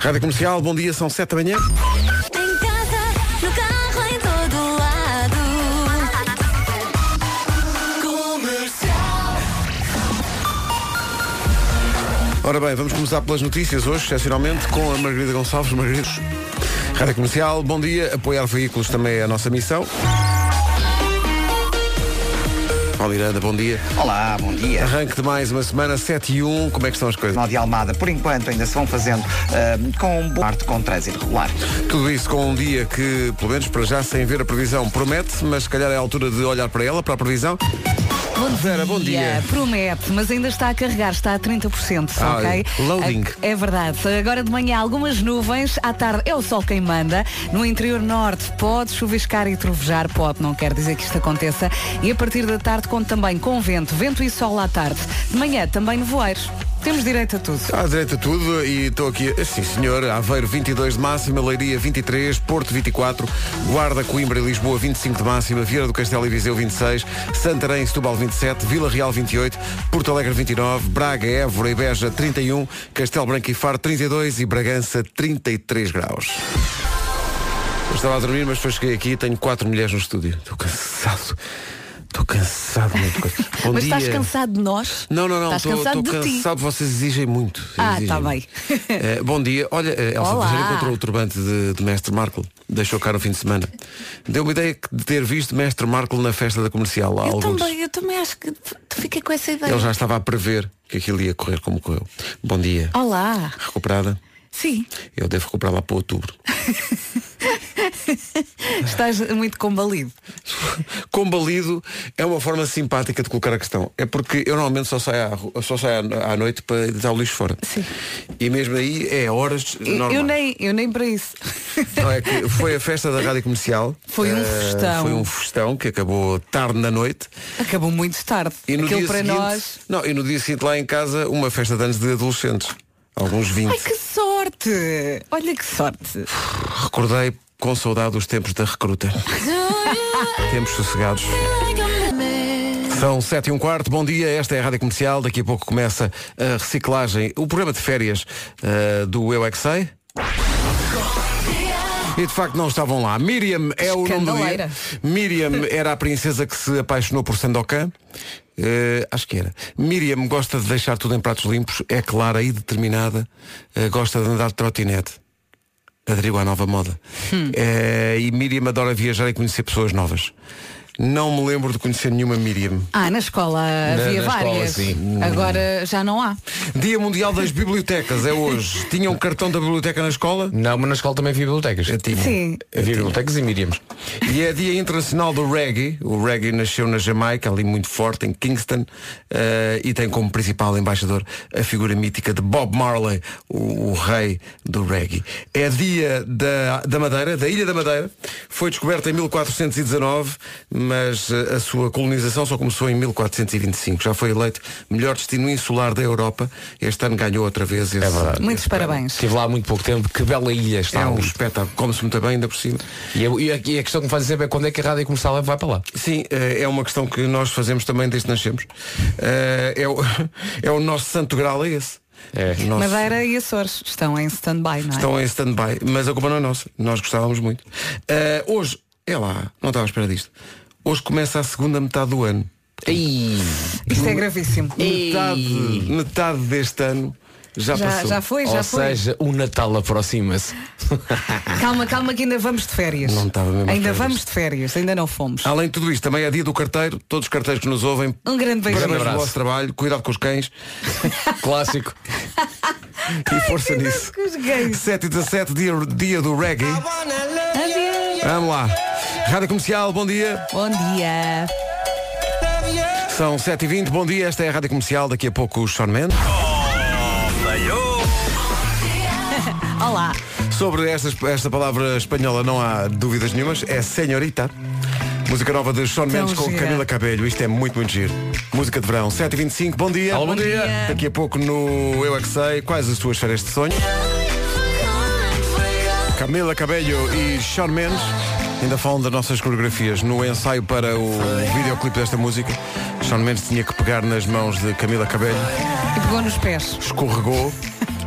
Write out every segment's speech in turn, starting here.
Rádio Comercial, bom dia, são 7 da manhã. Em casa, no carro, em todo lado. Comercial. Ora bem, vamos começar pelas notícias hoje, excepcionalmente, com a Margarida Gonçalves. Margarida. Rádio Comercial, bom dia. Apoiar veículos também é a nossa missão. Paulo Miranda, bom dia. Olá, bom dia. Arranque de mais uma semana, 7 e 1, como é que estão as coisas? Nó de Almada, por enquanto, ainda se vão fazendo ah, com um bom parte com trânsito regular. Tudo isso com um dia que, pelo menos para já, sem ver a previsão, promete, mas se calhar é a altura de olhar para ela, para a previsão. Bom Vera, bom dia. Promete, mas ainda está a carregar, está a 30%, Ah, ok? loading. É, é verdade. Agora de manhã algumas nuvens, à tarde é o sol quem manda. No interior norte pode chuviscar e trovejar, pode, não quer dizer que isto aconteça. E a partir da tarde conta também com vento, vento e sol à tarde. De manhã também nevoeiros. Temos direito a tudo. À direita tudo e estou aqui, sim senhor, Aveiro 22 de máxima, Leiria 23, Porto 24, Guarda, Coimbra e Lisboa 25 de máxima, Vieira do Castelo e Viseu 26, Santarém e Setúbal 27, Vila Real 28, Porto Alegre 29, Braga, Évora e Beja 31, Castelo Branco e Faro 32 e Bragança 33 graus. Eu estava a dormir, mas depois cheguei aqui e tenho quatro mulheres no estúdio. Estou cansado. Estou cansado coisa. Bom Mas dia. estás cansado de nós? Não, não, não, Estás estou cansado estou de ti. cansado, vocês exigem muito. Ah, tá muito. bem. Eh, bom dia. Olha, eh, Elsa. Ferreira encontrou o turbante de, de Mestre Marco. Deixou cá no fim de semana. Deu-me ideia de ter visto Mestre Marco na festa da comercial Eu alguns. também, eu também acho que tu fica com essa ideia. Ele já estava a prever que aquilo ia correr como correu. Bom dia. Olá. Recuperada? Sim, Eu devo recuperar lá para outubro. estás muito combalido. Combalido é uma forma simpática de colocar a questão. É porque eu normalmente só saio à, só saio à, à noite para deitar o lixo fora. Sim. E mesmo aí é horas Eu, normais. eu nem, eu nem para isso. Não, é que foi a festa da Rádio Comercial. Foi um Eh, festão. Foi um festão que acabou tarde na noite. Acabou muito tarde. E no Aquilo dia para seguinte, nós. Não, e no dia seguinte lá em casa, uma festa de anos de adolescentes. Alguns 20. Ai que sorte! Olha que sorte! Recordei com saudade os tempos da recruta. tempos sossegados. São 7 e um quarto, bom dia, esta é a Rádio Comercial, daqui a pouco começa a reciclagem, o programa de férias eh, do Eu é. E de facto não estavam lá. Miriam é o nome do dia. Miriam era a princesa que se apaixonou por Sandokan. Eh, acho que era. Miriam gosta de deixar tudo em pratos limpos, é clara e determinada, eh, gosta de andar de trotinete. Aderiu à nova moda. Eh, e Miriam adora viajar e conhecer pessoas novas. Não me lembro de conhecer nenhuma Miriam. Ah, na escola havia na escola, várias. sim. Agora já não há. Dia Mundial das Bibliotecas é hoje. Tinha um cartão da biblioteca na escola? Não, mas na escola também havia bibliotecas. Eu tinha. Sim. Havia bibliotecas e Miriams. E é Dia Internacional do Reggae. O reggae nasceu na Jamaica, ali muito forte, em Kingston, eh, e tem como principal embaixador a figura mítica de Bob Marley, o, o rei do reggae. É dia da, da Madeira, da Ilha da Madeira. Foi descoberta em 1419, mas eh, a sua colonização só começou em 1425. Já foi eleito melhor destino insular da Europa. Este ano ganhou outra vez esse, É verdade. Muitos esse parabéns. Estive lá há muito pouco tempo. Que bela ilha está É um ali. espetáculo. Come-se muito bem, ainda por cima. E, eu- e a, e a questão que me faz sempre é quando é que a rádio comercial vai para lá. Sim, eh, é uma questão que nós fazemos também desde que nascemos. Eh, É o, é o nosso santo grau, é esse. É. Nosso- Madeira e Açores estão em stand-by, não é? Estão em stand-by, mas a culpa não é nossa. Nós gostávamos muito. Eh, hoje, é lá, não estava à espera disto. Hoje começa a segunda metade do ano. Ei, Isto é gravíssimo. Metade, metade deste ano já, Já, passou. já foi, já ou foi. seja, o Natal aproxima-se. Calma, calma que ainda vamos de férias. Não estava mesmo Ainda férias. vamos de férias, ainda não fomos. Além de tudo isto, também é dia do carteiro. Todos os carteiros que nos ouvem, Um grande beijinho. parabéns pelo abraço. vosso trabalho. Cuidado com os cães Clássico. e força nisso. Com os gays. 7 e 17, dia, dia do reggae. Adeus. Vamos lá. Rádio Comercial, bom dia. Bom dia. São 7h20, bom dia, esta é a Rádio Comercial, daqui a pouco o Sean Mendes. Olá. Sobre esta, esta palavra espanhola não há dúvidas nenhumas, é Senhorita. Música nova de Sean Mendes com gira. Camila Cabelho, isto é muito, muito giro. Música de verão, 7h25, bom dia. Alô, bom Bom dia. dia. Daqui a pouco no Eu é que sei, quais as tuas férias de sonho? Camila Cabelho e Sean Mendes ainda falam das nossas coreografias. No ensaio para o videoclipe desta música, Sean Mendes tinha que pegar nas mãos de Camila Cabelho, E pegou nos pés. escorregou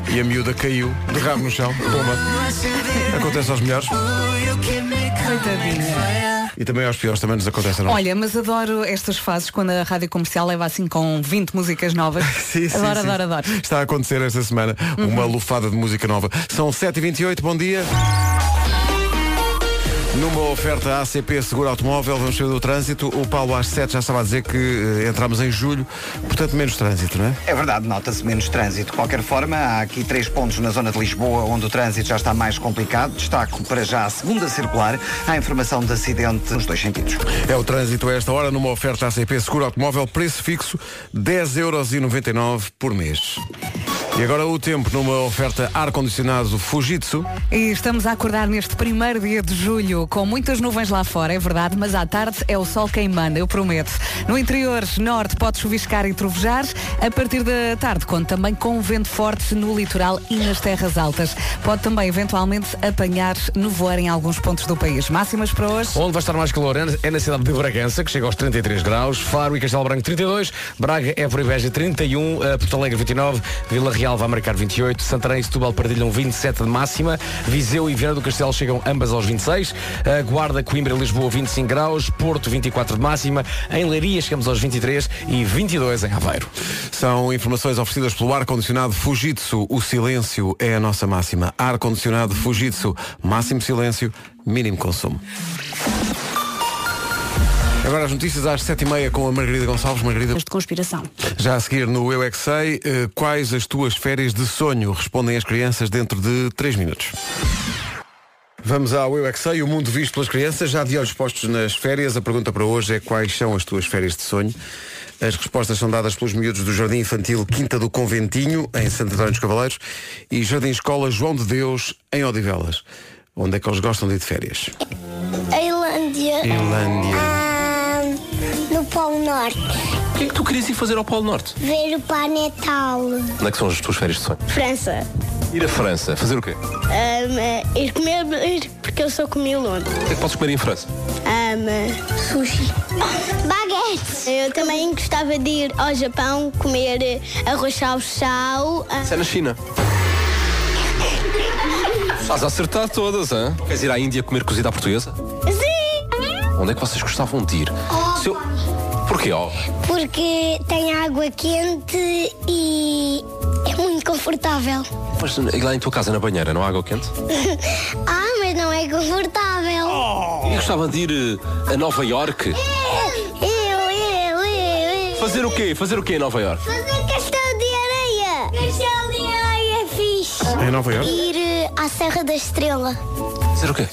e a miúda caiu de rabo no chão. Pumba. Acontece aos melhores Coitadinha. e também aos piores, também nos acontece, não? Olha, mas adoro estas fases quando a rádio comercial leva assim com 20 músicas novas. Sim, sim, adoro, sim. adoro, adoro. Está a acontecer esta semana uma lufada de música nova. São 7h28, bom dia. Numa oferta ACP Seguro Automóvel, vamos sair do trânsito. O Paulo às 7 já estava a dizer que eh, entramos em julho, portanto menos trânsito, não é? É verdade, nota-se menos trânsito. De qualquer forma, há aqui três pontos na zona de Lisboa onde o trânsito já está mais complicado. Destaco para já a segunda circular. Há informação de acidente nos dois sentidos. É o trânsito a esta hora numa oferta ACP Seguro Automóvel, preço fixo 10,99€ por mês. E agora o tempo numa oferta ar-condicionado Fujitsu. E estamos a acordar neste primeiro dia de julho com muitas nuvens lá fora, é verdade, mas à tarde é o sol quem manda, eu prometo. No interior norte pode chuviscar e trovejar. A partir da tarde, conta também com vento forte no litoral e nas terras altas. Pode também eventualmente apanhar nevoeiro em alguns pontos do país. Máximas para hoje. Onde vai estar mais calor é é na cidade de Bragança, que chega aos 33 graus, Faro e Castelo Branco 32, Braga, Évora e Beja 31, eh, Porto Alegre 29, Vila Real vai marcar 28, Santarém e Setúbal partilham 27 de máxima, Viseu e Viana do Castelo chegam ambas aos 26, eh, Guarda, Coimbra e Lisboa 25 graus, Porto 24 de máxima, em Leiria chegamos aos 23 e 22 em Aveiro. São informações oferecidas pelo ar-condicionado Fujitsu. O silêncio é a nossa máxima. Ar-condicionado Fujitsu. Máximo silêncio, mínimo consumo. Agora as notícias às 7h30 com a Margarida Gonçalves. Margarida, De conspiração. já a seguir no Eu é Que Sei, eh, quais as tuas férias de sonho? Respondem as crianças dentro de 3 minutos. Vamos ao Eu é Que Sei, o mundo visto pelas crianças, já de olhos postos nas férias. A pergunta para hoje é quais são as tuas férias de sonho? As respostas são dadas pelos miúdos do Jardim Infantil Quinta do Conventinho, em Santo António dos Cavaleiros, e Jardim Escola João de Deus, em Odivelas. Onde é que eles gostam de ir de férias? A Irlândia. Irlândia. Polo Norte. O que é que tu querias ir fazer ao Polo Norte? Ver o Pai Natal. Onde é que são as tuas férias de sonho? França. Ir à França, fazer o quê? Um, ir comer, porque eu sou comilona. O que é que podes comer em França? Um, sushi. Baguete. Eu também gostava de ir ao Japão comer arroz chau-chau. ah, Isso é na China. Estás a acertar todas, hein? Queres ir à Índia comer cozida à portuguesa? Sim. Onde é que vocês gostavam de ir? Se eu- Porquê, ó? Porque tem água quente e é muito confortável. Mas lá em tua casa, na banheira, não há água quente? Ah, mas não é confortável. Eu gostava de ir eh, a Nova York. Eu, eu, eu, eu. Fazer o quê? Fazer o quê em Nova York? Fazer castelo de areia. Castelo de areia é fixe. Em Nova Iorque? Ir eh, à Serra da Estrela. Fazer o quê?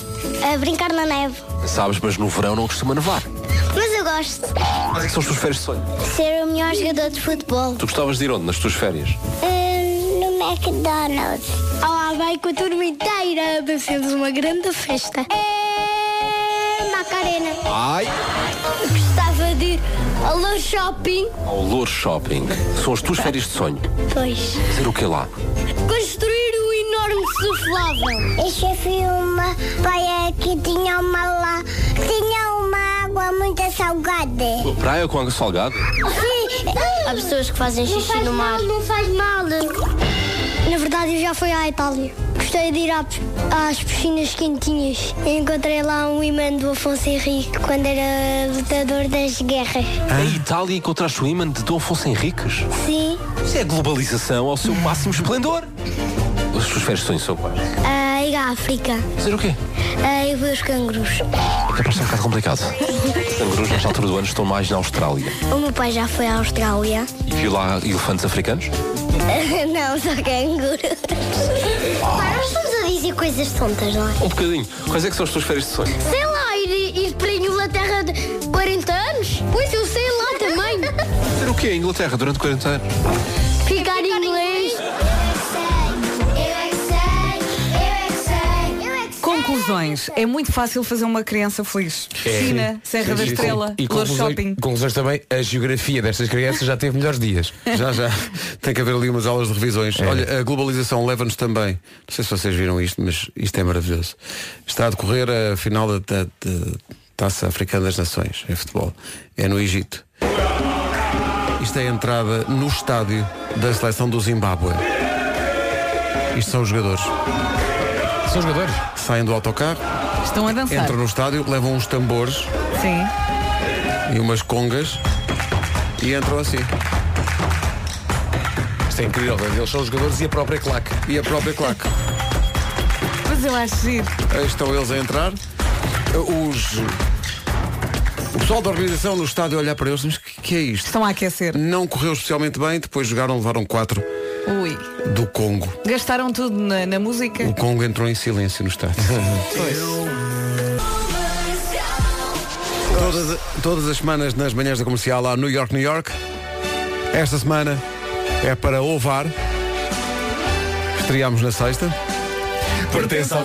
A brincar na neve. Sabes, mas no verão não costuma nevar. Gosto Quais é que são as tuas férias de sonho? ser o melhor jogador de futebol. Tu gostavas de ir onde nas tuas férias? no McDonald's. Lá vai com a turma inteira. Fazemos uma grande festa. É Macarena. Ai! Gostava de ir ao Low Shopping. Ao Shopping. São as tuas férias de sonho. Pois. Fazer o quê lá? Construir o enorme suflável. Eu já fui uma praia que tinha uma lá, tinha uma água muito salgada. Praia com água salgada? Sim. Há pessoas que fazem xixi no mar. Não faz mal. Na verdade, eu já fui à Itália. Gostei de ir à- às piscinas quentinhas. Encontrei lá um imã do Afonso Henrique quando era lutador das guerras. Em Itália encontraste o imã de Dom Afonso Henriques? Sim. Isso é globalização ao seu máximo esplendor. As tuas férias de sonho são quais? Ah, ir à África. Fazer o quê? Ah, e ver os cangurus. É capaz de ser um bocado complicado. Os cangurus, nesta altura do ano, estão mais na Austrália. O meu pai já foi à Austrália. E viu lá elefantes africanos? não, só cangurus. Pá, nós estamos a dizer coisas tontas, não é? Um bocadinho. Quais é que são as tuas férias de sonho? Sei lá, ir, ir para a Inglaterra de 40 anos? Pois eu sei lá também. Fazer o quê em Inglaterra durante 40 anos? Conclusões. É muito fácil fazer uma criança feliz. Piscina, Serra da Estrela, E Lourdes Shopping. conclusões também, a geografia destas crianças já teve melhores dias. Já, já. Tem que haver ali umas aulas de revisões. Olha, a globalização leva-nos também. Não sei se vocês viram isto, mas isto é maravilhoso. Está a decorrer a final da, da- da Taça Africana das Nações em futebol. É no Egito. Isto é a entrada no estádio da seleção do Zimbábue. Isto são os jogadores. São jogadores? Saem do autocarro, Estão a dançar. entram no estádio, levam uns tambores Sim. e umas congas e entram assim. Isto é incrível. Eles são os jogadores e a própria claque. E a própria claque. Mas eu acho giro. Aí estão eles a entrar. Os... O pessoal da organização no estádio a olhar para eles, mas o que, que é isto? Estão a aquecer. Não correu especialmente bem, depois jogaram, levaram quatro Ui. do Congo. Gastaram tudo na, na música. O Congo entrou em silêncio no estádio. todas, todas as semanas nas manhãs da comercial há New York, New York. Esta semana é para Ovar. Estreámos na sexta. Pertence ao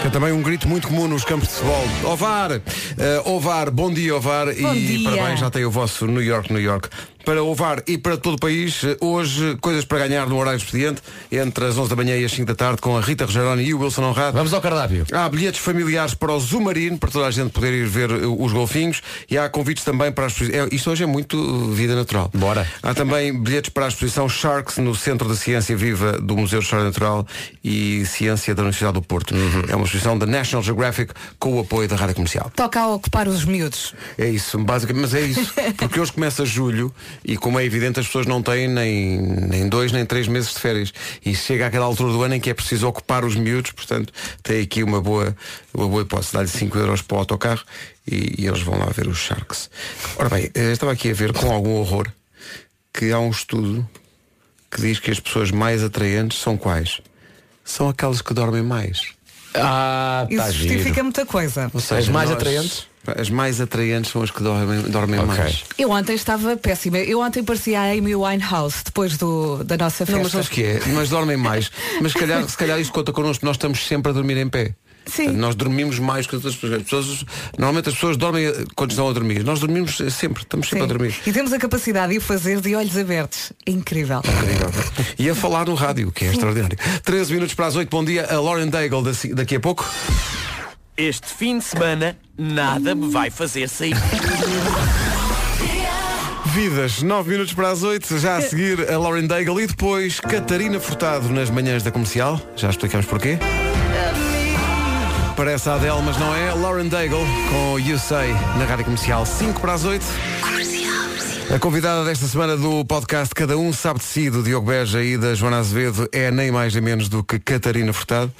Que é também um grito muito comum nos campos de futebol. Ovar! Eh, Ovar, bom dia, Ovar. Bom e dia. parabéns, já tem o vosso New York, New York. Para Ovar e para todo o país, hoje, coisas para ganhar no horário expediente, entre as 11 da manhã e as 5 da tarde, com a Rita Rogeroni e o Wilson Honrado. Vamos ao cardápio. Há bilhetes familiares para o Zumarino, para toda a gente poder ir ver uh, os golfinhos. E há convites também para a exposição. É, isto hoje é muito uh, vida natural. Bora. Há também bilhetes para a exposição Sharks no Centro de Ciência Viva do Museu de História Natural e Ciência da Universidade do Porto. É uma exposição da National Geographic com o apoio da Rádio Comercial. Toca a ocupar os miúdos. É isso, basicamente, mas é isso. Porque hoje começa julho e como é evidente as pessoas não têm nem, nem dois nem três meses de férias. E chega àquela altura do ano em que é preciso ocupar os miúdos, portanto tem aqui uma boa, uma boa hipótese. Dá-lhe 5 euros para o autocarro e, e eles vão lá ver os Sharks. Ora bem, eh, estava aqui a ver com algum horror que há um estudo que diz que as pessoas mais atraentes são quais? São aquelas que dormem mais. Ah, Isso está justifica giro. muita coisa. Ou seja, As mais nós- atraentes? As mais atraentes são as que dormem, dormem Ok. mais. Eu ontem estava péssima. Eu ontem parecia a Amy Winehouse depois do, da nossa Não, mas festa. sabes o que é? Mas dormem mais. Mas se calhar, se calhar isso conta connosco, nós estamos sempre a dormir em pé. Sim. Nós dormimos mais que as outras pessoas. As pessoas- Normalmente as pessoas dormem quando estão a dormir. Nós dormimos sempre, estamos sempre Sim. a dormir. E temos a capacidade de o fazer de olhos abertos. Incrível. Incrível. E a falar no rádio, que é extraordinário. 13 minutos para as 8, bom dia. A Lauren Daigle daqui a pouco. Este fim de semana nada me vai fazer sair. Vidas, 9 minutos para as 8, já a seguir a Lauren Daigle e depois Catarina Furtado nas manhãs da comercial. Já explicamos porquê. Parece a Adele, mas não é. Lauren Daigle com You Say na rádio comercial 5 para as 8. A convidada desta semana do podcast Cada Um Sabe de Si, do Diogo Beja e da Joana Azevedo, é nem mais nem menos do que Catarina Furtado.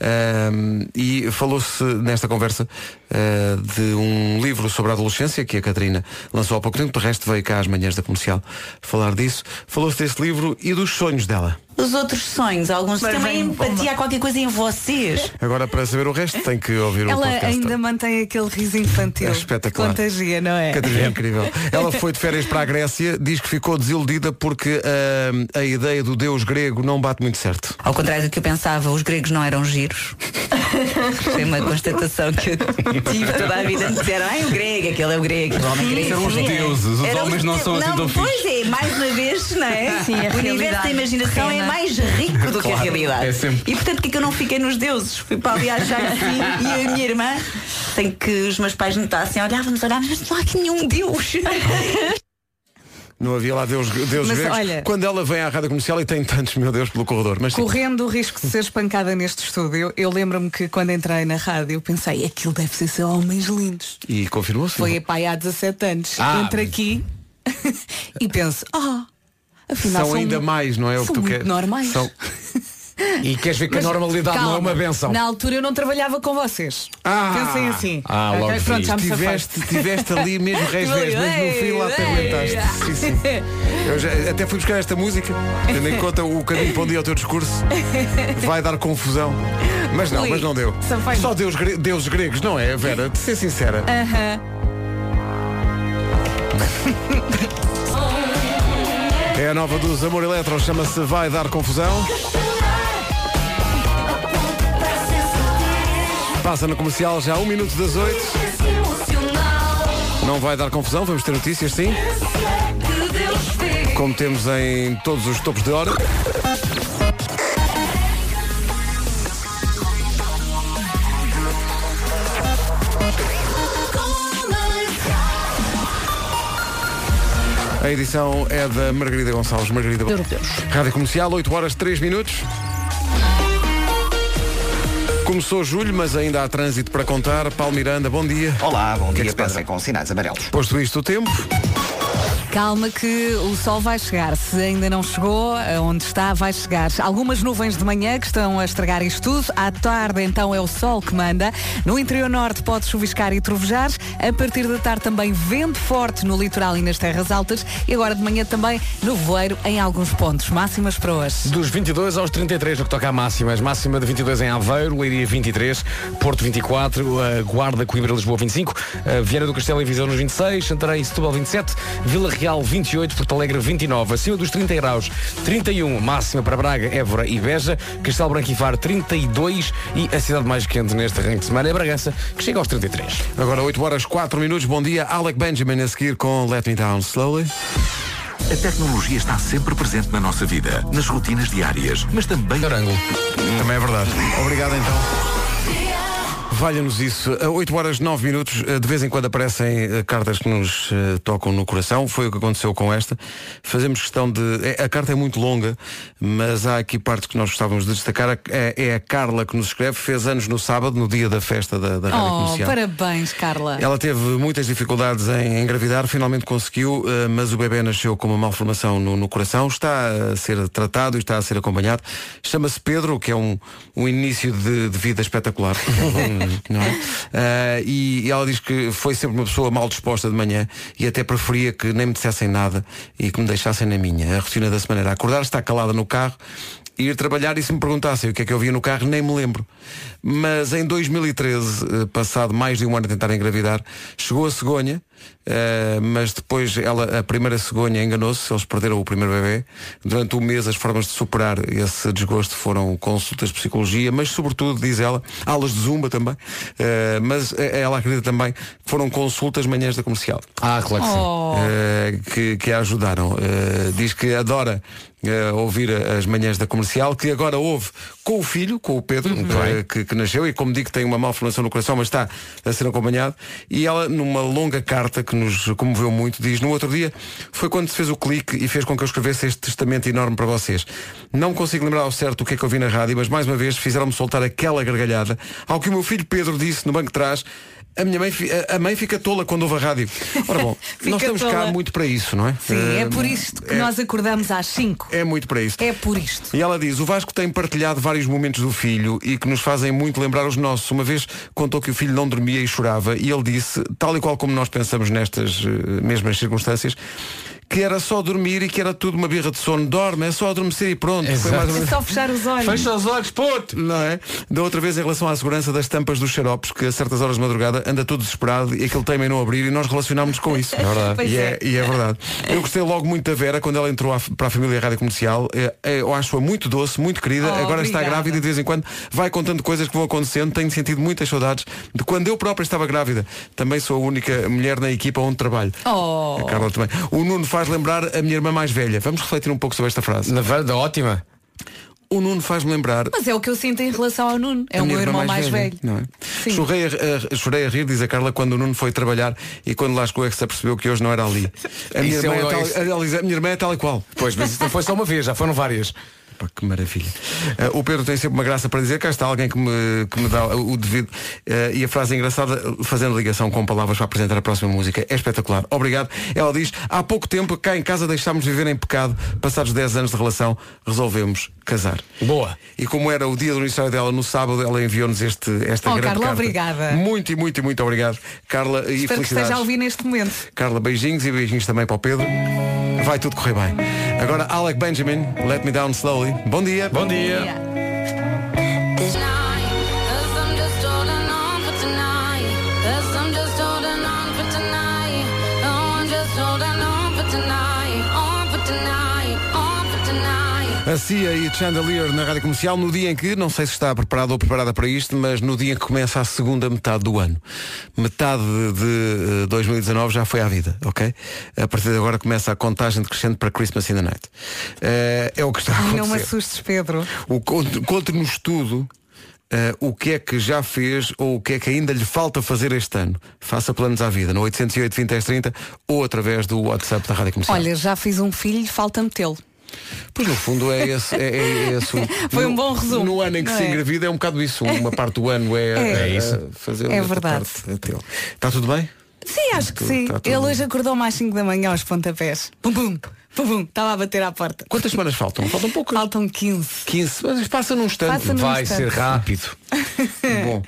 Ahm, e falou-se nesta conversa ah, de um livro sobre a adolescência que a Catarina lançou há pouco tempo. De resto, veio cá às manhãs da comercial falar disso. Falou-se desse livro e dos sonhos dela. Os outros sonhos, alguns têm uma empatia, qualquer coisa em vocês. Agora, para saber o resto, tem que ouvir o Ela podcast. ainda mantém aquele riso infantil. É espetacular. Contagia, não é? Catarina é incrível. Ela foi de férias para a Grécia, diz que ficou desiludida porque ah, a ideia do deus grego não bate muito certo. Ao contrário do que eu pensava, os gregos não eram giros. Foi uma constatação que eu tive toda a vida. Me disseram, ai, o grego, aquele é o grego, o homem grego. Eram os deuses, os Eram homens não são assim tão Pois é, mais uma vez, não é? Sim, a o universo da imaginação é mais rico do que a realidade. é sempre. E portanto, porque é que eu não fiquei nos deuses? Fui para ali achar assim, e a minha irmã, tem que os meus pais notassem, olhávamos, olhávamos, mas não há aqui nenhum deus. Não havia lá Deus, Deus Mas gregos. olha- Quando ela vem à rádio comercial e tem tantos, meu Deus, pelo corredor. Mas sim, Correndo o risco de ser espancada neste estúdio, eu lembro-me que quando entrei na rádio pensei, aquilo deve ser só homens lindos. e confirmou-se. Foi pai há 17 anos. Ah, Entro aqui e penso, ah, afinal São ainda mais, não é o que são tu queres? normais. São- E queres ver que a normalidade não é uma benção. Na altura eu não trabalhava com vocês. Ah! Pensem assim. Ah, logo pronto, já me. Tiveste, tiveste ali mesmo reis ali, mas no fim lá te aguentaste. Sim, sim. Eu já- até fui buscar esta música, tendo em conta o caminho para onde ia o teu discurso. Vai dar confusão. Mas não, Ui, mas não deu. Só deus, gre- deuses gregos, não é, Vera? De ser sincera. Aham. É a nova dos Amor Eletro, chama-se Vai Dar Confusão. Passa no comercial já um minuto das oito. Não vai dar confusão, vamos ter notícias sim. Como temos em todos os topos de hora. A edição é da Margarida Gonçalves. Margarida Europeus. Rádio Comercial, 8 horas 3 minutos. Começou julho, mas ainda há trânsito para contar. Paulo Miranda, bom dia. Olá, bom que é que dia. se passa? Pensem com sinais amarelos. Posto isto o tempo, Calma que o sol vai chegar. Se ainda não chegou, onde está, vai chegar. Algumas nuvens de manhã que estão a estragar isto tudo. À tarde, então, é o sol que manda. No interior norte pode chuviscar e trovejar. A partir da tarde também vento forte no litoral e nas terras altas. E agora de manhã também no voeiro em alguns pontos. Máximas para hoje. Dos 22 aos 33, no que toca a máximas. Máxima de 22 em Aveiro, Leiria 23, Porto 24, uh, Guarda, Coimbra, Lisboa 25, uh, Viana do Castelo e Viseu nos 26, Santarém e Setúbal 27, Vila Real 28, Porto Alegre 29, acima dos 30 graus 31, máxima para Braga, Évora e Beja, Castelo Branco e Faro 32 e a cidade mais quente neste arranque de semana é Bragança, que chega aos 33. agora 8 horas 4 minutos. Bom dia, Alec Benjamin a seguir com Let Me Down Slowly. A tecnologia está sempre presente na nossa vida, nas rotinas diárias, mas também Ângulo. Também é verdade. Obrigado então. Valha-nos isso. A 8 horas 9 minutos, eh, de vez em quando aparecem eh, cartas que nos eh, tocam no coração. Foi o que aconteceu com esta. Fazemos questão de. A carta é muito longa, mas há aqui partes que nós gostávamos de destacar. É, é a Carla que nos escreve, fez anos no sábado, no dia da festa da, da Rádio Oh, Comercial. parabéns, Carla. Ela teve muitas dificuldades em engravidar, finalmente conseguiu, mas o bebê nasceu com uma malformação no, no coração, está a ser tratado e está a ser acompanhado. Chama-se Pedro, que é um, um início de, de vida espetacular. não é? Eh, e, e ela diz que foi sempre uma pessoa mal disposta de manhã e até preferia que nem me dissessem nada e que me deixassem na minha. A rotina da semana era acordar, estar calada no carro ir trabalhar e se me perguntassem o que é que eu via no carro, nem me lembro. Mas em 2013, eh, passado mais de um ano a tentar engravidar, chegou a cegonha, eh, mas depois ela, a primeira cegonha enganou-se, eles perderam o primeiro bebê. Durante um mês as formas de superar esse desgosto foram consultas de psicologia, mas sobretudo, diz ela, aulas de zumba também, eh, mas eh, ela acredita também que foram consultas manhãs da comercial. Ah, claro que sim. Oh. Eh, que, que a ajudaram. Diz que adora eh, ouvir as manhãs da comercial, que agora ouve com o filho, com o Pedro, eh, que, que nasceu e como digo tem uma malformação no coração, mas está a ser acompanhado. E ela, numa longa carta que nos comoveu muito, diz, no outro dia foi quando se fez o clique e fez com que eu escrevesse este testamento enorme para vocês. Não consigo lembrar ao certo o que é que eu vi na rádio, mas mais uma vez fizeram-me soltar aquela gargalhada, ao que o meu filho Pedro disse no banco de trás, a minha mãe, a- mãe fica tola quando ouve a rádio. Ora bom, nós estamos cá tola. muito para isso, não é? Sim, é Eh, por isto que é- nós acordamos às 5. É muito para isso. É por isto. E ela diz, o Vasco tem partilhado vários momentos do filho e que nos fazem muito lembrar os nossos. Uma vez contou que o filho não dormia e chorava e ele disse, tal e qual como nós pensamos nestas eh, mesmas circunstâncias, que era só dormir e que era tudo uma birra de sono. Dorme, é só adormecer e pronto. Foi mais ou É menos- só fechar os olhos. Fecha os olhos, puto! não é? Da outra vez em relação à segurança das tampas dos xaropes, que a certas horas de madrugada anda tudo desesperado e aquele tema em não abrir e nós relacionámos com isso. É E é. é, e é verdade. Eu gostei logo muito da Vera quando ela entrou à- para a família Rádio Comercial. É, é, eu acho-a muito doce, muito querida. Oh, Agora está obrigada. grávida e de vez em quando vai contando coisas que vão acontecendo. Tenho sentido muitas saudades de quando eu própria estava grávida. Também sou a única mulher na equipa onde trabalho. Oh. A Carla também. O Nuno faz lembrar a minha irmã mais velha. Vamos refletir um pouco sobre esta frase. Na verdade, ótima. O Nuno faz-me lembrar Mas é o que eu sinto em relação ao Nuno. É a o minha meu irmã irmão mais, velho. Não é? Chorei a, a- chorei a rir, diz a Carla, quando o Nuno foi trabalhar e quando lá chegou é que se apercebeu que hoje não era ali. A minha, irmã é é tal, diz, a minha irmã é tal e qual. Pois, mas isso não foi só uma vez, já foram várias. Pá, que maravilha. Eh, o Pedro tem sempre uma graça para dizer, cá está alguém que me, que me dá o devido. Eh, e a frase engraçada, fazendo ligação com palavras para apresentar a próxima música, é espetacular. Obrigado. Ela diz, há pouco tempo cá em casa deixámos de viver em pecado, passados 10 anos de relação, resolvemos casar. Boa. E como era o dia do aniversário dela no sábado, ela enviou-nos este, esta Oh, grande Carla, carta. obrigada. Muito e muito e muito obrigado. Carla, e Espero que felicidades. esteja a ouvir neste momento. Carla, beijinhos e beijinhos também para o Pedro. Vai tudo correr bem. Agora, Alec Benjamin, Let Me Down Slowly. Bom dia. Bom dia. A Cia e Chandelier na Rádio Comercial no dia em que, não sei se está preparado ou preparada para isto, mas no dia em que começa a segunda metade do ano. Metade de eh, 2019 já foi à vida, ok? A partir de agora começa a contagem decrescente para Christmas in the Night. Eh, é o que está a acontecer. não me assustes, Pedro. Conte-nos tudo eh, o que é que já fez ou o que é que ainda lhe falta fazer este ano. Faça planos à vida no 808 20 10 30 ou através do WhatsApp da Rádio Comercial. Olha, já fiz um filho, falta metê-lo. Pois no fundo é esse, é, é esse o- Foi um no- bom resumo, No ano em que se é? engravida é um bocado isso. Uma parte do ano é, É. é isso. fazer É verdade. parte é. Está tudo bem? Sim, acho que sim. tá Ele bem. hoje acordou mais 5 da manhã aos pontapés. Pum pum, pum pum, estava a bater à porta. Quantas semanas faltam? Faltam poucas. Faltam 15. 15, mas passa num instante. Passa num Vai instante. ser rápido. Bom,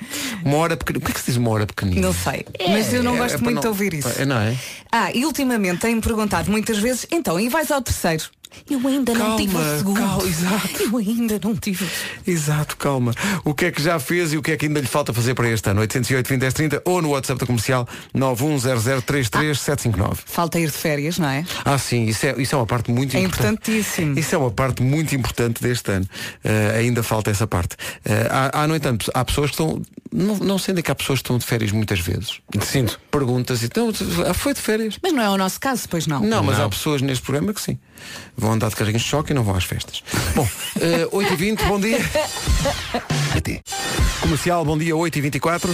uma hora pequenina. O que é que se diz uma hora pequenina? Não sei. Mas eu não É- gosto é muito não- de ouvir isso. É, não é? Ah, e ultimamente têm-me perguntado muitas vezes, então, e vais ao terceiro? Eu ainda não Calma, tive o segundo. calma, exato. Eu ainda não tive. Exato, calma. O que é que já fez e o que é que ainda lhe falta fazer para este ano? 808 20 10 30 ou no WhatsApp da comercial 910033759. Falta ir de férias, não é? Ah, sim, isso é, isso é uma parte muito É importante. importantíssimo. Isso é uma parte muito importante deste ano. Eh, ainda falta essa parte. Eh, há, há, no entanto, há pessoas que estão. Não, não sentem que há pessoas que estão de férias muitas vezes. Sinto. Perguntas e então, foi de férias. Mas não é o nosso caso, pois não. Não, mas Não. há pessoas neste programa que sim. Vão andar de carrinhos de choque e não vão às festas. Bom, eh, 8h20, bom dia. Comercial, bom dia, 8h24.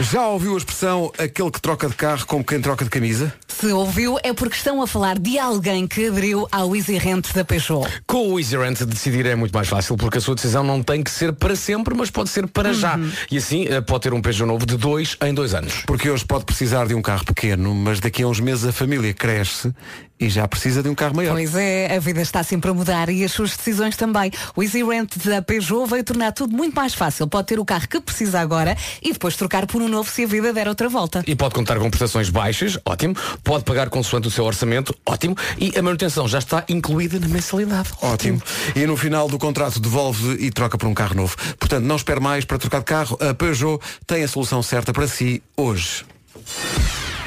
Já ouviu a expressão aquele que troca de carro como quem troca de camisa? Se ouviu, é porque estão a falar de alguém que aderiu ao Easy Rent da Peugeot. Com o Easy Rent decidir é muito mais fácil porque a sua decisão não tem que ser para sempre, mas pode ser para já. E assim eh, pode ter um Peugeot novo de dois em dois anos. Porque hoje pode precisar de um carro pequeno, mas daqui a uns meses a família cresce e já precisa de um carro maior. Pois é, a vida está sempre a mudar e as suas decisões também. O Easy Rent da Peugeot veio tornar tudo muito mais fácil. Pode ter o carro que precisa agora e depois trocar por um novo se a vida der outra volta. E pode contar com prestações baixas, ótimo. Pode pagar consoante o seu orçamento, ótimo. E a manutenção já está incluída na mensalidade. Ótimo. E no final do contrato devolve e troca por um carro novo. Portanto, não espere mais para trocar de carro. A Peugeot tem a solução certa para si hoje.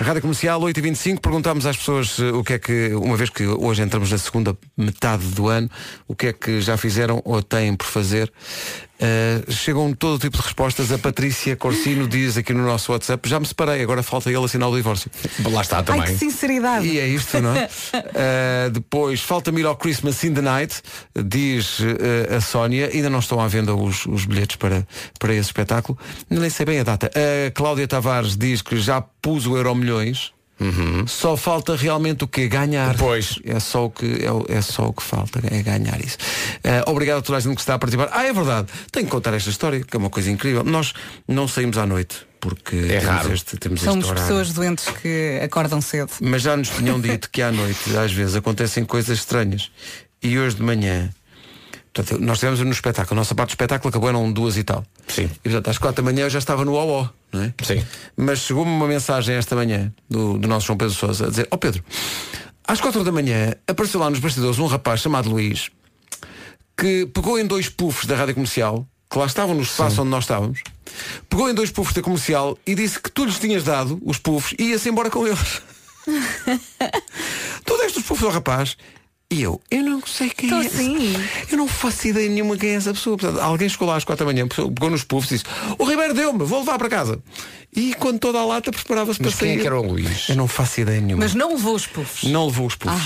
Rádio Comercial 8h25, perguntámos às pessoas eh, o que é que, uma vez que hoje entramos na segunda metade do ano, o que é que já fizeram ou têm por fazer. Eh, chegam todo tipo de respostas. A Patrícia Corsino diz aqui no nosso WhatsApp, já me separei, agora falta ele assinar o divórcio. Lá está Ai, também. que sinceridade. E é isto, não é? Uh, depois, falta-me ir ao Christmas in the Night, diz uh, a Sónia. Ainda não estão à venda os, os bilhetes para, para esse espetáculo. Nem sei bem a data. A Cláudia Tavares diz que já pus o Euro Milhões. Só falta realmente o que ganhar. Pois. É só o que é, é só o que falta, é ganhar isso. Uh, obrigado a toda a gente que está a participar. Ah, é verdade. Tenho que contar esta história, que é uma coisa incrível. Nós não saímos à noite porque temos raro. este, temos Somos este pessoas doentes que acordam cedo. Mas já nos tinham dito que à noite, às vezes, acontecem coisas estranhas. E hoje de manhã, portanto, nós estivemos no espetáculo, a nossa parte do espetáculo acabou, eram duas e tal. Sim. E portanto, às quatro da manhã eu já estava no OO, não é? Sim. Mas chegou-me uma mensagem esta manhã do, do nosso João Pedro Sousa a dizer, ó Pedro, às quatro da manhã apareceu lá nos bastidores um rapaz chamado Luís que pegou em dois puffs da rádio comercial, que lá estavam no espaço onde nós estávamos, pegou em dois puffs da comercial e disse que tu lhes tinhas dado os puffs e ia-se embora com eles. tu deste os puffs ao rapaz e eu, eu não sei quem Tô é. sim. Eu não faço ideia nenhuma quem é essa pessoa. Portanto, alguém chegou lá às quatro da manhã, pegou nos puffs e disse, o Ribeiro deu-me, vou levar para casa. E quando toda a lata preparava-se para Mas quem é sair. que era o Luís? Eu não faço ideia nenhuma. Mas não levou os puffs. Não levou os puffs.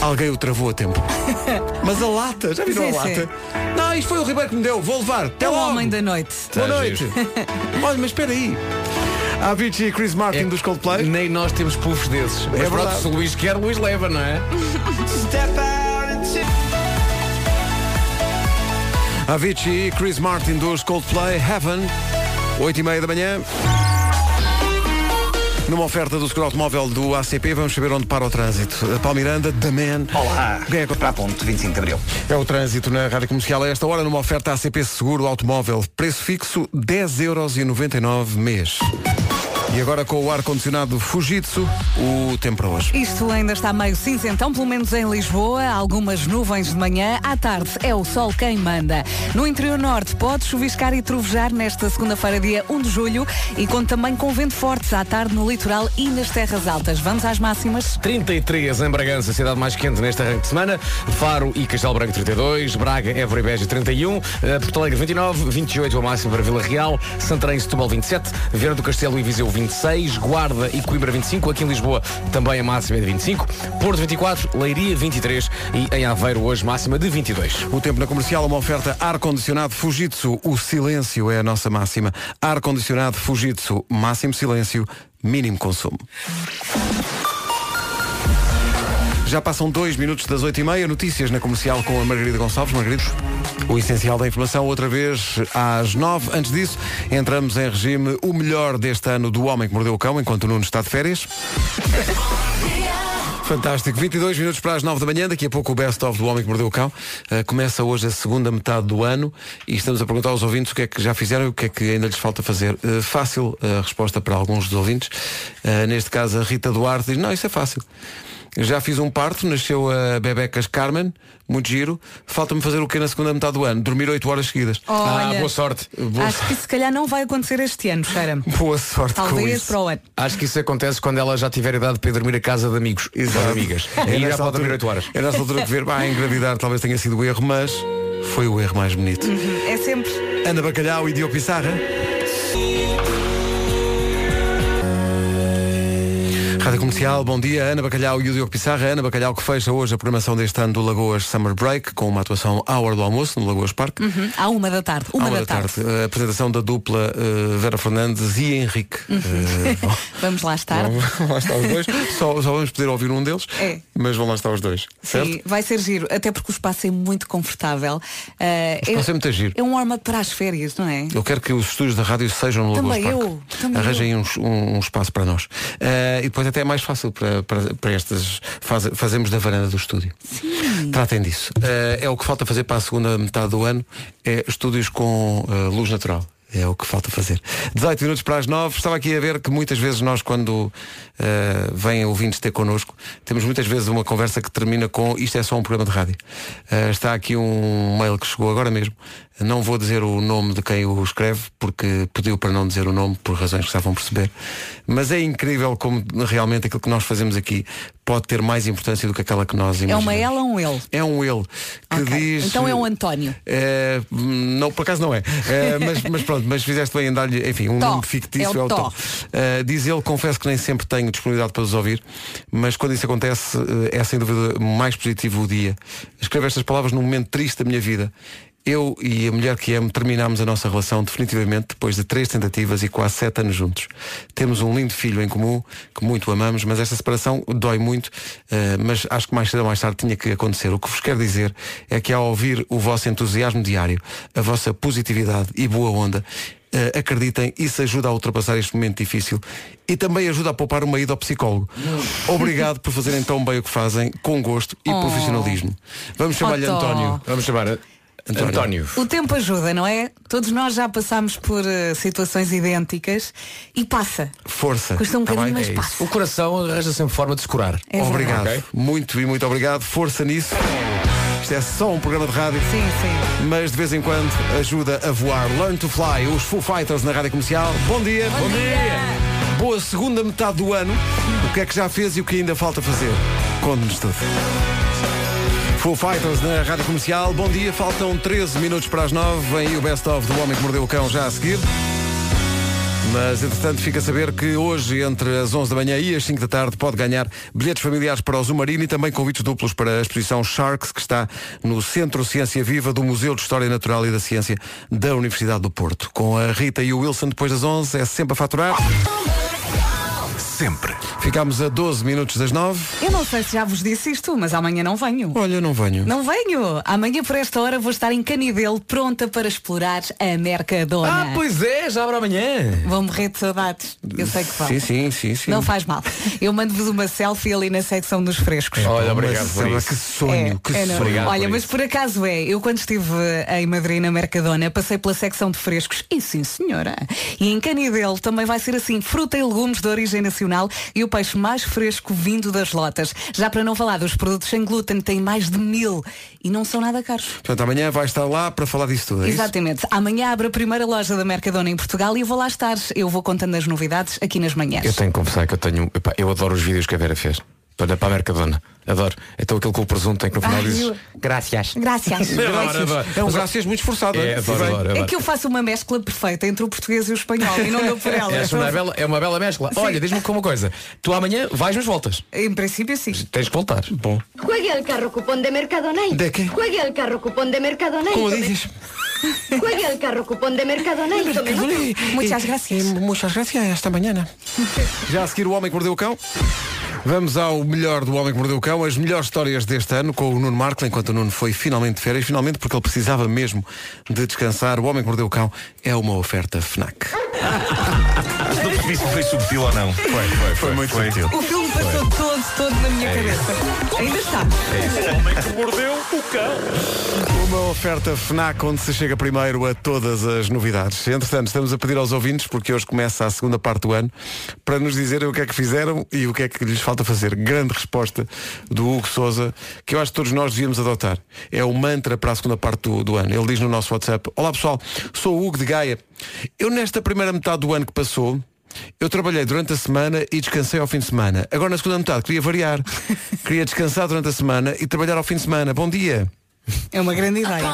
Ah. Alguém o travou a tempo. Mas a lata, já viram Sim, a sim. lata? Não, isto foi o Ribeiro que me deu, vou levar. Até É o logo. homem da noite. Boa Tá noite. Olha, mas espera aí. Avicii e Chris Martin É- dos Coldplay. Nem nós temos puffs desses. Mas É pronto, se o Luís quer, o Luís leva, não é? Avicii e Chris Martin dos Coldplay Heaven. 8 e meia da manhã. Numa oferta do seguro automóvel do ACP, vamos saber onde para o trânsito. A Palmiranda, The Man. Olá, Quem é que- para a ponte 25 de Abril. É o trânsito na Rádio Comercial a esta hora, numa oferta ACP Seguro Automóvel. Preço fixo 10,99€ mês. E agora com o ar-condicionado Fujitsu, o tempo para hoje. Isto ainda está meio cinzentão, pelo menos em Lisboa. Algumas nuvens de manhã. À tarde é o sol quem manda. No interior norte pode chuviscar e trovejar nesta segunda-feira, dia 1 de julho. E conta também com vento forte à tarde no litoral e nas terras altas. Vamos às máximas. 33 em Bragança, cidade mais quente neste arranque de semana. Faro e Castelo Branco 32, Braga, Évora e Beja 31, eh, Porto Alegre 29, 28 a máxima para Vila Real, Santarém e Setúbal 27, Vieira do Castelo e Viseu 28, 26, Guarda e Coimbra 25, aqui em Lisboa também a máxima é de 25, Porto 24, Leiria 23 e em Aveiro hoje máxima de 22. O tempo na comercial, uma oferta ar-condicionado Fujitsu. O silêncio é a nossa máxima. Ar-condicionado Fujitsu. Máximo silêncio, mínimo consumo. Já passam dois minutos das oito e meia. Notícias na comercial com a Margarida Gonçalves. Margarida, o essencial da informação, outra vez às nove. Antes disso, entramos em regime o melhor deste ano do Homem que Mordeu o Cão, enquanto o Nuno está de férias. Fantástico, 22 minutos para as 9 da manhã, daqui a pouco o Best of do Homem que Mordeu o Cão. Uh, começa hoje a segunda metade do ano e estamos a perguntar aos ouvintes o que é que já fizeram e o que é que ainda lhes falta fazer. Uh, fácil a resposta para alguns dos ouvintes. Uh, neste caso a Rita Duarte diz, não, isso é fácil. Já fiz um parto, nasceu a Bebecas Carmen, muito giro. Falta-me fazer o que na segunda metade do ano? Dormir 8 horas seguidas. Olha, Ah, boa sorte. Boa, Acho que se calhar não vai acontecer este ano, cheira-me. boa sorte com Talvez isso. para o ano. Acho que isso acontece quando ela já tiver idade para ir dormir a casa de amigos Exato. ou de amigas. É já pode dormir altura- 8 horas. É nessa altura de ver, bah, engravidar talvez tenha sido o erro, mas foi o erro mais bonito. É sempre. Ana Bacalhau e Diogo Pissarra. Rádio Comercial, bom dia. Ana Bacalhau e o Diogo Pissarra. Ana Bacalhau que fecha hoje a programação deste ano do Lagoas Summer Break com uma atuação à hora do almoço no Lagoas Park. Uhum. À uma da tarde. Uma À da, hora tarde. A apresentação da dupla eh, Vera Fernandes e Henrique. Eh, bom, Vamos lá estar. vão lá estar os dois. Só, só vamos poder ouvir um deles, É. mas vão lá estar os dois. Certo? Sim, vai ser giro, até porque o espaço é muito confortável. Uh, espaço é muito giro. É um warm-up para as férias, não é? Eu quero que os estúdios da rádio sejam no Lagoas Também Park. eu, também Arranjem um, um- um espaço para nós. E depois até é mais fácil para, para, para estas. Faz, fazemos da varanda do estúdio. Tratem disso. Eh, é o que falta fazer para a segunda metade do ano. É estúdios com eh, luz natural. É o que falta fazer. 18 minutos para as 9. Estava aqui a ver que muitas vezes nós, quando eh, vêm ouvintes ter connosco, temos muitas vezes uma conversa que termina com isto é só um programa de rádio. Eh, está aqui um mail que chegou agora mesmo. Não vou dizer o nome de quem o escreve, porque pediu para não dizer o nome, por razões que já vão perceber. Mas é incrível como realmente aquilo que nós fazemos aqui pode ter mais importância do que aquela que nós É imaginamos. uma ela ou um ele? É um ele que Ok. diz. Então é um António. É, não, por acaso não é. É, mas, mas pronto, mas fizeste bem em dar-lhe, enfim, um Tó. nome fictício É o é Tó. Tó. É, diz ele, confesso que nem sempre tenho disponibilidade para os ouvir, mas quando isso acontece é é sem dúvida mais positivo o dia. Escrevo estas palavras num momento triste da minha vida. Eu e a mulher que amo terminámos a nossa relação definitivamente depois de três tentativas e quase sete anos juntos. Temos um lindo filho em comum, que muito amamos, mas esta separação dói muito, eh, mas acho que mais cedo ou mais tarde tinha que acontecer. O que vos quero dizer é que ao ouvir o vosso entusiasmo diário, a vossa positividade e boa onda, eh, acreditem, isso ajuda a ultrapassar este momento difícil e também ajuda a poupar uma ida ao psicólogo. Obrigado por fazerem tão bem o que fazem, com gosto e Oh. profissionalismo. Vamos chamar-lhe Oh, Tó. António. Vamos chamar António. António. O tempo ajuda, não é? Todos nós já passámos por eh, situações idênticas e passa. Força. Custa um Tá bocadinho, mas É isso. passa. O coração arranja sempre forma de se curar. É verdade. Obrigado. Ok. Muito e muito obrigado. Força nisso. Isto é só um programa de rádio. Sim, sim. Mas de vez em quando ajuda a voar. Learn to Fly, os Full Fighters na rádio comercial. Bom dia. Bom, dia. Boa segunda metade do ano. O que é que já fez e o que ainda falta fazer? Conte-nos tudo. Full Fighters na rádio comercial. Bom dia. Faltam 13 minutos para as 9. Vem o Best of do Homem que Mordeu o Cão já a seguir. Mas, entretanto, fica a saber que hoje, entre as 11 da manhã e as 5 da tarde, pode ganhar bilhetes familiares para o Zumarino e também convites duplos para a exposição Sharks, que está no Centro Ciência Viva do Museu de História Natural e da Ciência da Universidade do Porto. Com a Rita e o Wilson, depois das 11, é sempre a faturar. Sempre. Ficámos a 12 minutos das 9. Eu não sei se já vos disse isto, mas amanhã não venho. Olha, não venho. Não venho. Amanhã por esta hora vou estar em Canidelo, pronta para explorar a Mercadona. Ah, pois é, já abre amanhã. Vão morrer de saudades. Eu sei que vão. Sim, sim, sim, sim. Não faz mal. Eu mando-vos uma selfie ali na secção dos frescos. Olha, obrigado por isso. Que sonho, que é, sonho. Obrigado Olha, por mas isso. por acaso é, eu quando estive em Madrid na Mercadona, passei pela secção de frescos e sim senhora. E em Canidelo também vai ser assim, fruta e legumes de origem nacional e o peixe mais fresco vindo das lotas. Já para não falar dos produtos sem glúten, tem mais de mil e não são nada caros. Portanto, amanhã vai estar lá para falar disso tudo. É isso? Exatamente. Amanhã abre a primeira loja da Mercadona em Portugal e eu vou lá estar. Eu vou contando as novidades aqui nas manhãs. Eu tenho que confessar que eu tenho. epá, eu adoro os vídeos que a Vera fez. Para, para a Mercadona. Adoro. Então aquele com o presunto tem que no final Ai, dizes. Graças. Adoro, adoro. É um graças muito esforçado. É, adoro, Bem. adoro, É adoro. que eu faço uma mescla perfeita entre o português e o espanhol e não dou por ela. É uma bela, é uma bela mescla. Olha, diz-me com uma coisa. Tu amanhã vais nas voltas. Em princípio, sim. Tens que voltar. Bom. Juegue al carro cupón de Mercadona. ¿De qué? Juegue al carro cupón de Mercadona. Como dices? Juegue al carro cupón de Mercadona y tome. Muchas gracias. Muchas gracias. Esta manhã. Já a seguir o Homem que Mordeu o Cão. Vamos ao melhor do Homem que Mordeu o Cão, as melhores histórias deste ano com o Nuno Marco, enquanto o Nuno foi finalmente de férias, finalmente porque ele precisava mesmo de descansar. O Homem que Mordeu o Cão é uma oferta FNAC. Percebi se foi subtil ou não. Foi, foi, foi. muito foi. subtil. O filme passou todo, todo na minha cabeça. Ainda está. Mordeu o cão. Uma oferta FNAC onde se chega primeiro a todas as novidades. Entretanto, estamos a pedir aos ouvintes, porque hoje começa a segunda parte do ano, para nos dizerem o que é que fizeram e o que é que lhes falta fazer. Grande resposta do Hugo Souza, que eu acho que todos nós devíamos adotar. É o mantra para a segunda parte do, do ano. Ele diz no nosso WhatsApp, Olá pessoal, sou o Hugo de Gaia. Eu nesta primeira metade do ano que passou, eu trabalhei durante a semana e descansei ao fim de semana. Agora na segunda metade queria variar. queria descansar durante a semana e trabalhar ao fim de semana. Bom dia. É uma grande ideia.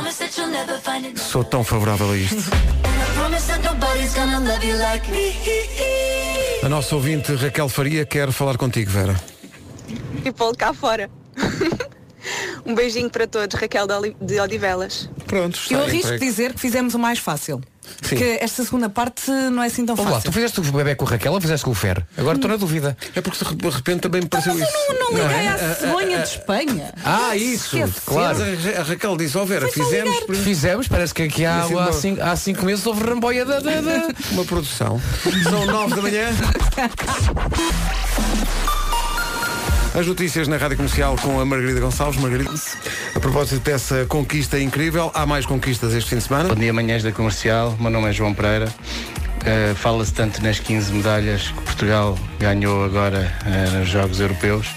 Sou tão favorável a isto. A nossa ouvinte Raquel Faria quer falar contigo, Vera. People cá fora. um beijinho para todos, Raquel de Odivelas. Pronto, Eu arrisco dizer que fizemos o mais fácil. Porque esta segunda parte não é assim tão Vamos lá, fácil. tu fizeste o bebê com a Raquel ou fizeste com o Fer? Agora estou na dúvida. É porque de repente também me pareceu isso. Não Não liguei é? à cegonha de Espanha. Ah, isso, Esquece. claro. A Raquel disse, ó Vera, fizemos Fizemos, parece que aqui há, sido há, cinco, há cinco meses houve ramboia da, da, da- uma produção. São nove da manhã. As notícias na Rádio Comercial com a Margarida Gonçalves. Margarida, a propósito dessa conquista incrível, há mais conquistas este fim de semana. Bom dia, manhãs da comercial. Meu nome é João Pereira. Uh, Fala-se tanto nas 15 medalhas que Portugal ganhou agora uh, nos Jogos Europeus.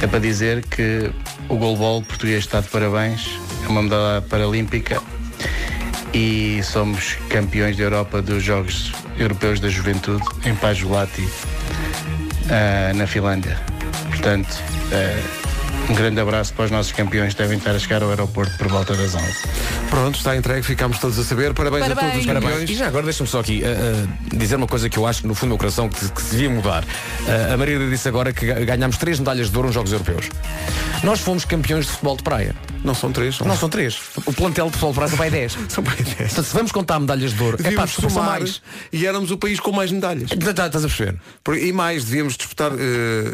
É para dizer que o goalball português está de parabéns. É uma medalha paralímpica e somos campeões da Europa dos Jogos Europeus da Juventude em Pajulati, uh, na Finlândia. Portanto, uh, um grande abraço para os nossos campeões que devem estar a chegar ao aeroporto por volta das 11. Pronto, está entregue, ficámos todos a saber. Parabéns, a todos os campeões. E já agora deixa-me só aqui uh, uh, dizer uma coisa que eu acho no fundo do meu coração que, que se devia mudar. Uh, a Maria disse agora que ga- ganhámos três medalhas de ouro nos Jogos Europeus. Nós fomos campeões de futebol de praia. Não são três. São... Não são três. O plantel de futebol de praia só vai 10. São bem dez. Portanto, se vamos contar medalhas de ouro, é pá, Devíamos desculpa, são somar mais. e éramos o país com mais medalhas. Tá- tá- Estás a perceber? E mais, devíamos disputar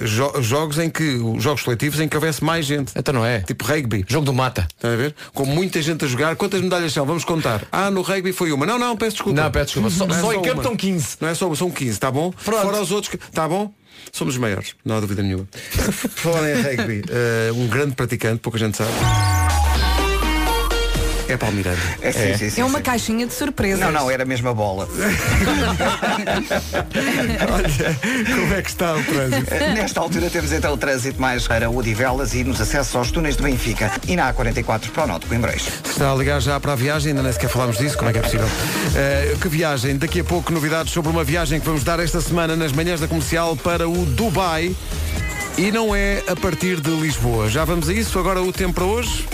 jo- jogos em que, os jogos coletivos em que houvesse mais gente. Então não é. Tipo rugby. Jogo do mata. Está a ver? Com muita gente a jogar. Quantas medalhas são? Vamos contar. Ah, no rugby foi uma. Não, não, peço desculpa. Não, peço desculpa. Só- Não é só em campo estão 15. Não é só uma, são 15, está bom? Pronto. Fora os outros. que- Está bom? Somos os maiores, não há dúvida nenhuma. Falar em rugby, eh, um grande praticante, pouca gente sabe. É Palmiranda. É, sim, sim, sim, É uma sim. caixinha de surpresas. Não, não, era mesmo a bola. Olha, como é que está o trânsito? Nesta altura temos então o trânsito mais para Odivelas e nos acessos aos túneis de Benfica e na A44 para o Norte de Coimbrões. Está a ligar já para a viagem, ainda nem sequer falámos disso, como é que é possível? Eh, que viagem? Daqui a pouco novidades sobre uma viagem que vamos dar esta semana nas manhãs da comercial para o Dubai. E não é a partir de Lisboa. Já vamos a isso, agora o tempo para hoje.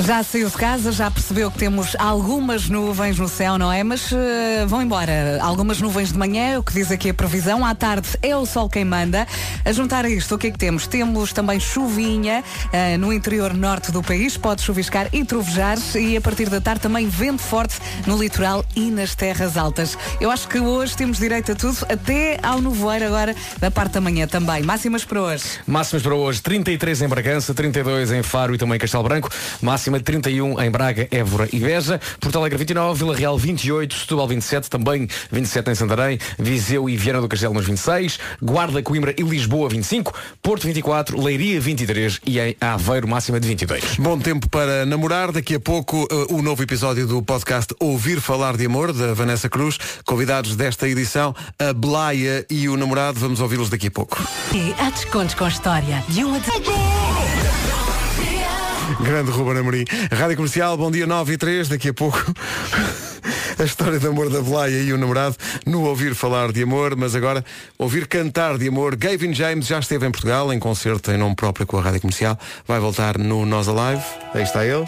Já saiu de casa, já percebeu que temos algumas nuvens no céu, não é? Mas eh, vão embora. Algumas nuvens de manhã, o que diz aqui a previsão. À tarde é o sol quem manda. A juntar a isto, o que é que temos? Temos também chuvinha eh, no interior norte do país. Pode chuviscar e trovejar. E a partir da tarde também vento forte no litoral e nas terras altas. Eu acho que hoje temos direito a tudo, até ao nevoeiro agora da parte da manhã também. Máximas para hoje. Máximas para hoje, 33 em Bragança, 32 em Faro e também Castelo Branco, máxima de 31 em Braga, Évora e Beja, Porto Alegre 29, Vila Real 28, Setúbal 27, também 27 em Santarém, Viseu e Viana do Castelo nos 26, Guarda, Coimbra e Lisboa 25, Porto 24, Leiria 23 e em Aveiro máxima de 22. Bom tempo para namorar. Daqui a pouco eh, o novo episódio do podcast Ouvir Falar de Amor, da Vanessa Cruz. Convidados desta edição, a Blaia e o namorado. Vamos ouvi-los daqui a pouco. E há descontos com história. De um a Grande Ruben Amorim. Rádio Comercial, bom dia 9 e 3, daqui a pouco. A história de amor da Belaia e o namorado no ouvir falar de amor, mas agora ouvir cantar de amor. Gavin James já esteve em Portugal em concerto em nome próprio com a Rádio Comercial. Vai voltar no Nós Alive. Aí está ele.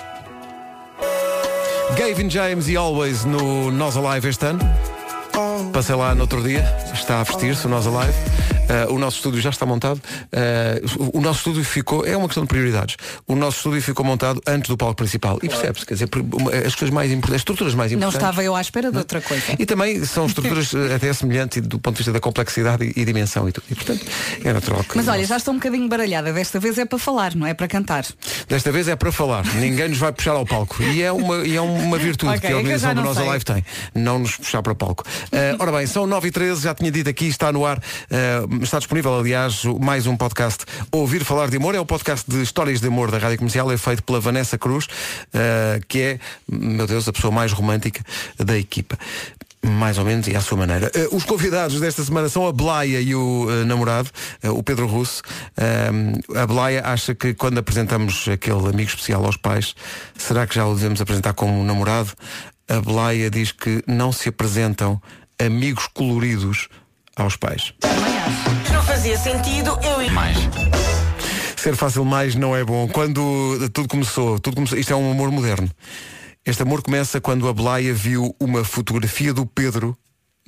Gavin James e Always no Nós Alive este ano. Passei lá no outro dia, está a vestir-se o Nós Alive. Uh, o nosso estúdio já está montado. Uh, o, nosso estúdio ficou, é uma questão de prioridades. O nosso estúdio ficou montado antes do palco principal. E percebe-se, quer dizer, as coisas mais importantes, as estruturas mais Não importantes. estava eu à espera de outra coisa. E também são estruturas eh, até semelhantes do ponto de vista da complexidade e, e dimensão e tudo. E portanto, é natural que. Mas olha, já estou um bocadinho baralhada. Desta vez é para falar, não é para cantar. Desta vez é para falar, ninguém nos vai puxar ao palco. E é uma, e é uma virtude Ok, que a é organização do não Nós sei. Alive tem. Não nos puxar para o palco. Eh, ora bem, são 9 e 13 já tinha dito aqui, está no ar, eh, está disponível, aliás, mais um podcast. Ouvir Falar de Amor é o podcast de histórias de amor da Rádio Comercial, é feito pela Vanessa Cruz, eh, que é, meu Deus, a pessoa mais romântica da equipa. Mais ou menos, e à sua maneira. Eh, os convidados desta semana são a Blaia e o eh, namorado, eh, o Pedro Russo. A Blaia acha que quando apresentamos aquele amigo especial aos pais, será que já o devemos apresentar como namorado? A Blaia diz que não se apresentam amigos coloridos aos pais. Não fazia sentido eu ir. Mais. Ser fácil mais não é bom. Quando tudo começou, tudo começou, isto é um amor moderno. Este amor começa quando a Blaia viu uma fotografia do Pedro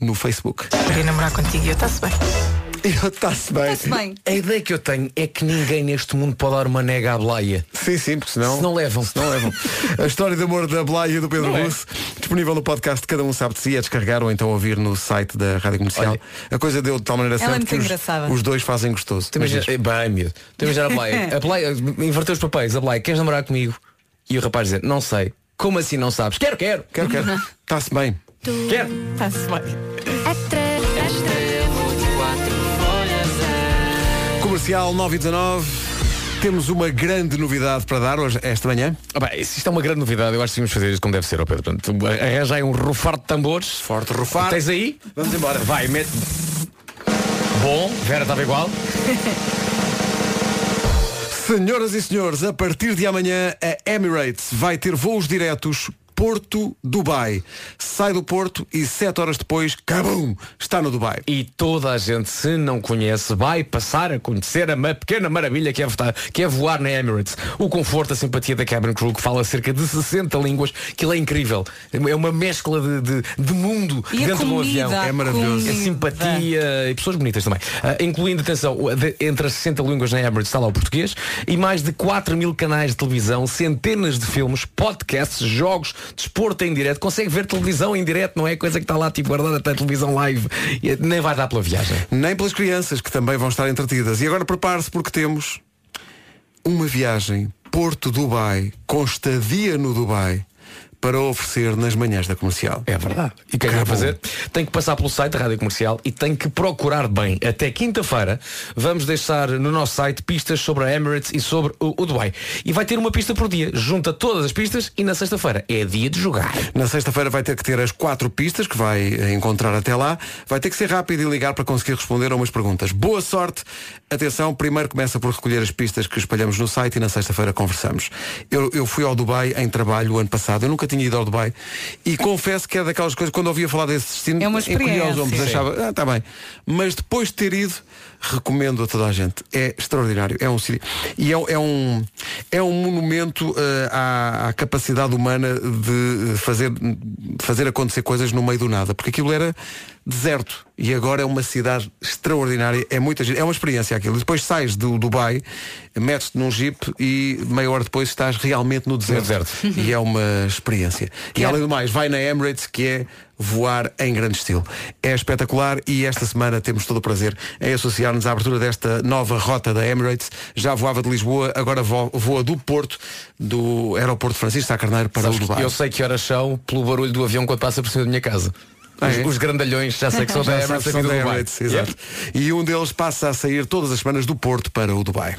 no Facebook. Queria namorar contigo e eu está-se bem. Está-se bem. Está-se bem. A ideia que eu tenho é que ninguém neste mundo pode dar uma nega à Blaia. Sim, sim, porque senão. Se não levam. Se não levam. A história de amor da Blaia e do Pedro é? Russo, disponível no podcast Cada Um Sabe de Si, é descarregar ou então ouvir no site da Rádio Comercial. a coisa deu de tal maneira é certa muito que os, os dois fazem gostoso. Tu Mas diz. bem, miúdo. Tu imagina a Blaia. A Blaia inverteu os papéis. A Blaia, queres namorar comigo? E o rapaz dizer, não sei. Como assim não sabes? Quero, quero. Quero, quero. Está-se bem. Quero. Está-se bem. Comercial 9 e 19. Temos uma grande novidade para dar hoje, esta manhã. Ah, bem, isto é uma grande novidade, eu acho que devíamos fazer isso como deve ser, ó Pedro. Portanto, aí um rufar de tambores. Forte rufar. Tens aí? Vamos embora. Vai, mete. Bom, Vera estava igual. Senhoras e senhores, a partir de amanhã a Emirates vai ter voos diretos Porto-Dubai. Sai do Porto e sete horas depois, cabum, está no Dubai. E toda a gente, se não conhece, vai passar a conhecer a pequena maravilha que é, votar- que é voar na Emirates. O conforto, a simpatia da cabin crew, que fala cerca de 60 línguas, que ele é incrível. É uma mescla de, de- de mundo E a dentro do comida, avião. a É maravilhoso. comida. A simpatia e pessoas bonitas também. Ah, incluindo, atenção, de- entre as 60 línguas na Emirates está lá o português e mais de 4 mil canais de televisão, centenas de filmes, podcasts, jogos, desporto em direto. Consegue ver televisão em direto, não é coisa que está lá tipo guardada até televisão live. Nem vai dar pela viagem. Nem pelas crianças, que também vão estar entretidas. E agora prepare-se porque temos uma viagem Porto-Dubai, com estadia no Dubai, para oferecer nas manhãs da comercial. É verdade. E o que é que vai fazer? Tem que passar pelo site da Rádio Comercial e tem que procurar bem. Até quinta-feira vamos deixar no nosso site pistas sobre a Emirates e sobre o, o Dubai. E vai ter uma pista por dia. Junta todas as pistas e na sexta-feira é dia de jogar. Na sexta-feira vai ter que ter as quatro pistas que vai eh, encontrar até lá. Vai ter que ser rápido e ligar para conseguir responder a umas perguntas. Boa sorte. Atenção, primeiro começa por recolher as pistas que espalhamos no site e na sexta-feira conversamos. Eu, eu fui ao Dubai em trabalho o ano passado. Eu nunca tinha ido ao Dubai e confesso que é daquelas coisas quando ouvia falar desse destino É uma encolhia os experiência. ombros, achava, ah, tá bem. Mas depois de ter ido, recomendo a toda a gente. É extraordinário. É um sítio- e é, é um é um monumento eh, à, à capacidade humana de fazer fazer acontecer coisas no meio do nada, porque aquilo era deserto e agora é uma cidade extraordinária. É muita gente, é uma experiência aquilo. Depois sais do Dubai, metes-te num jeep e meia hora depois estás realmente no deserto. deserto. E é uma experiência. E além do mais, vai na Emirates, que é voar em grande estilo. É espetacular e esta semana temos todo o prazer em associar-nos à abertura desta nova rota da Emirates. Já voava de Lisboa, agora vo- voa do Porto, do aeroporto Francisco Sá Carneiro para Sabes o Dubai. eu sei que horas são pelo barulho do avião quando passa por cima da minha casa. Ah, os, é? os grandalhões já sei que são da Emirates são da exato. E um deles passa a sair todas as semanas do Porto para o Dubai.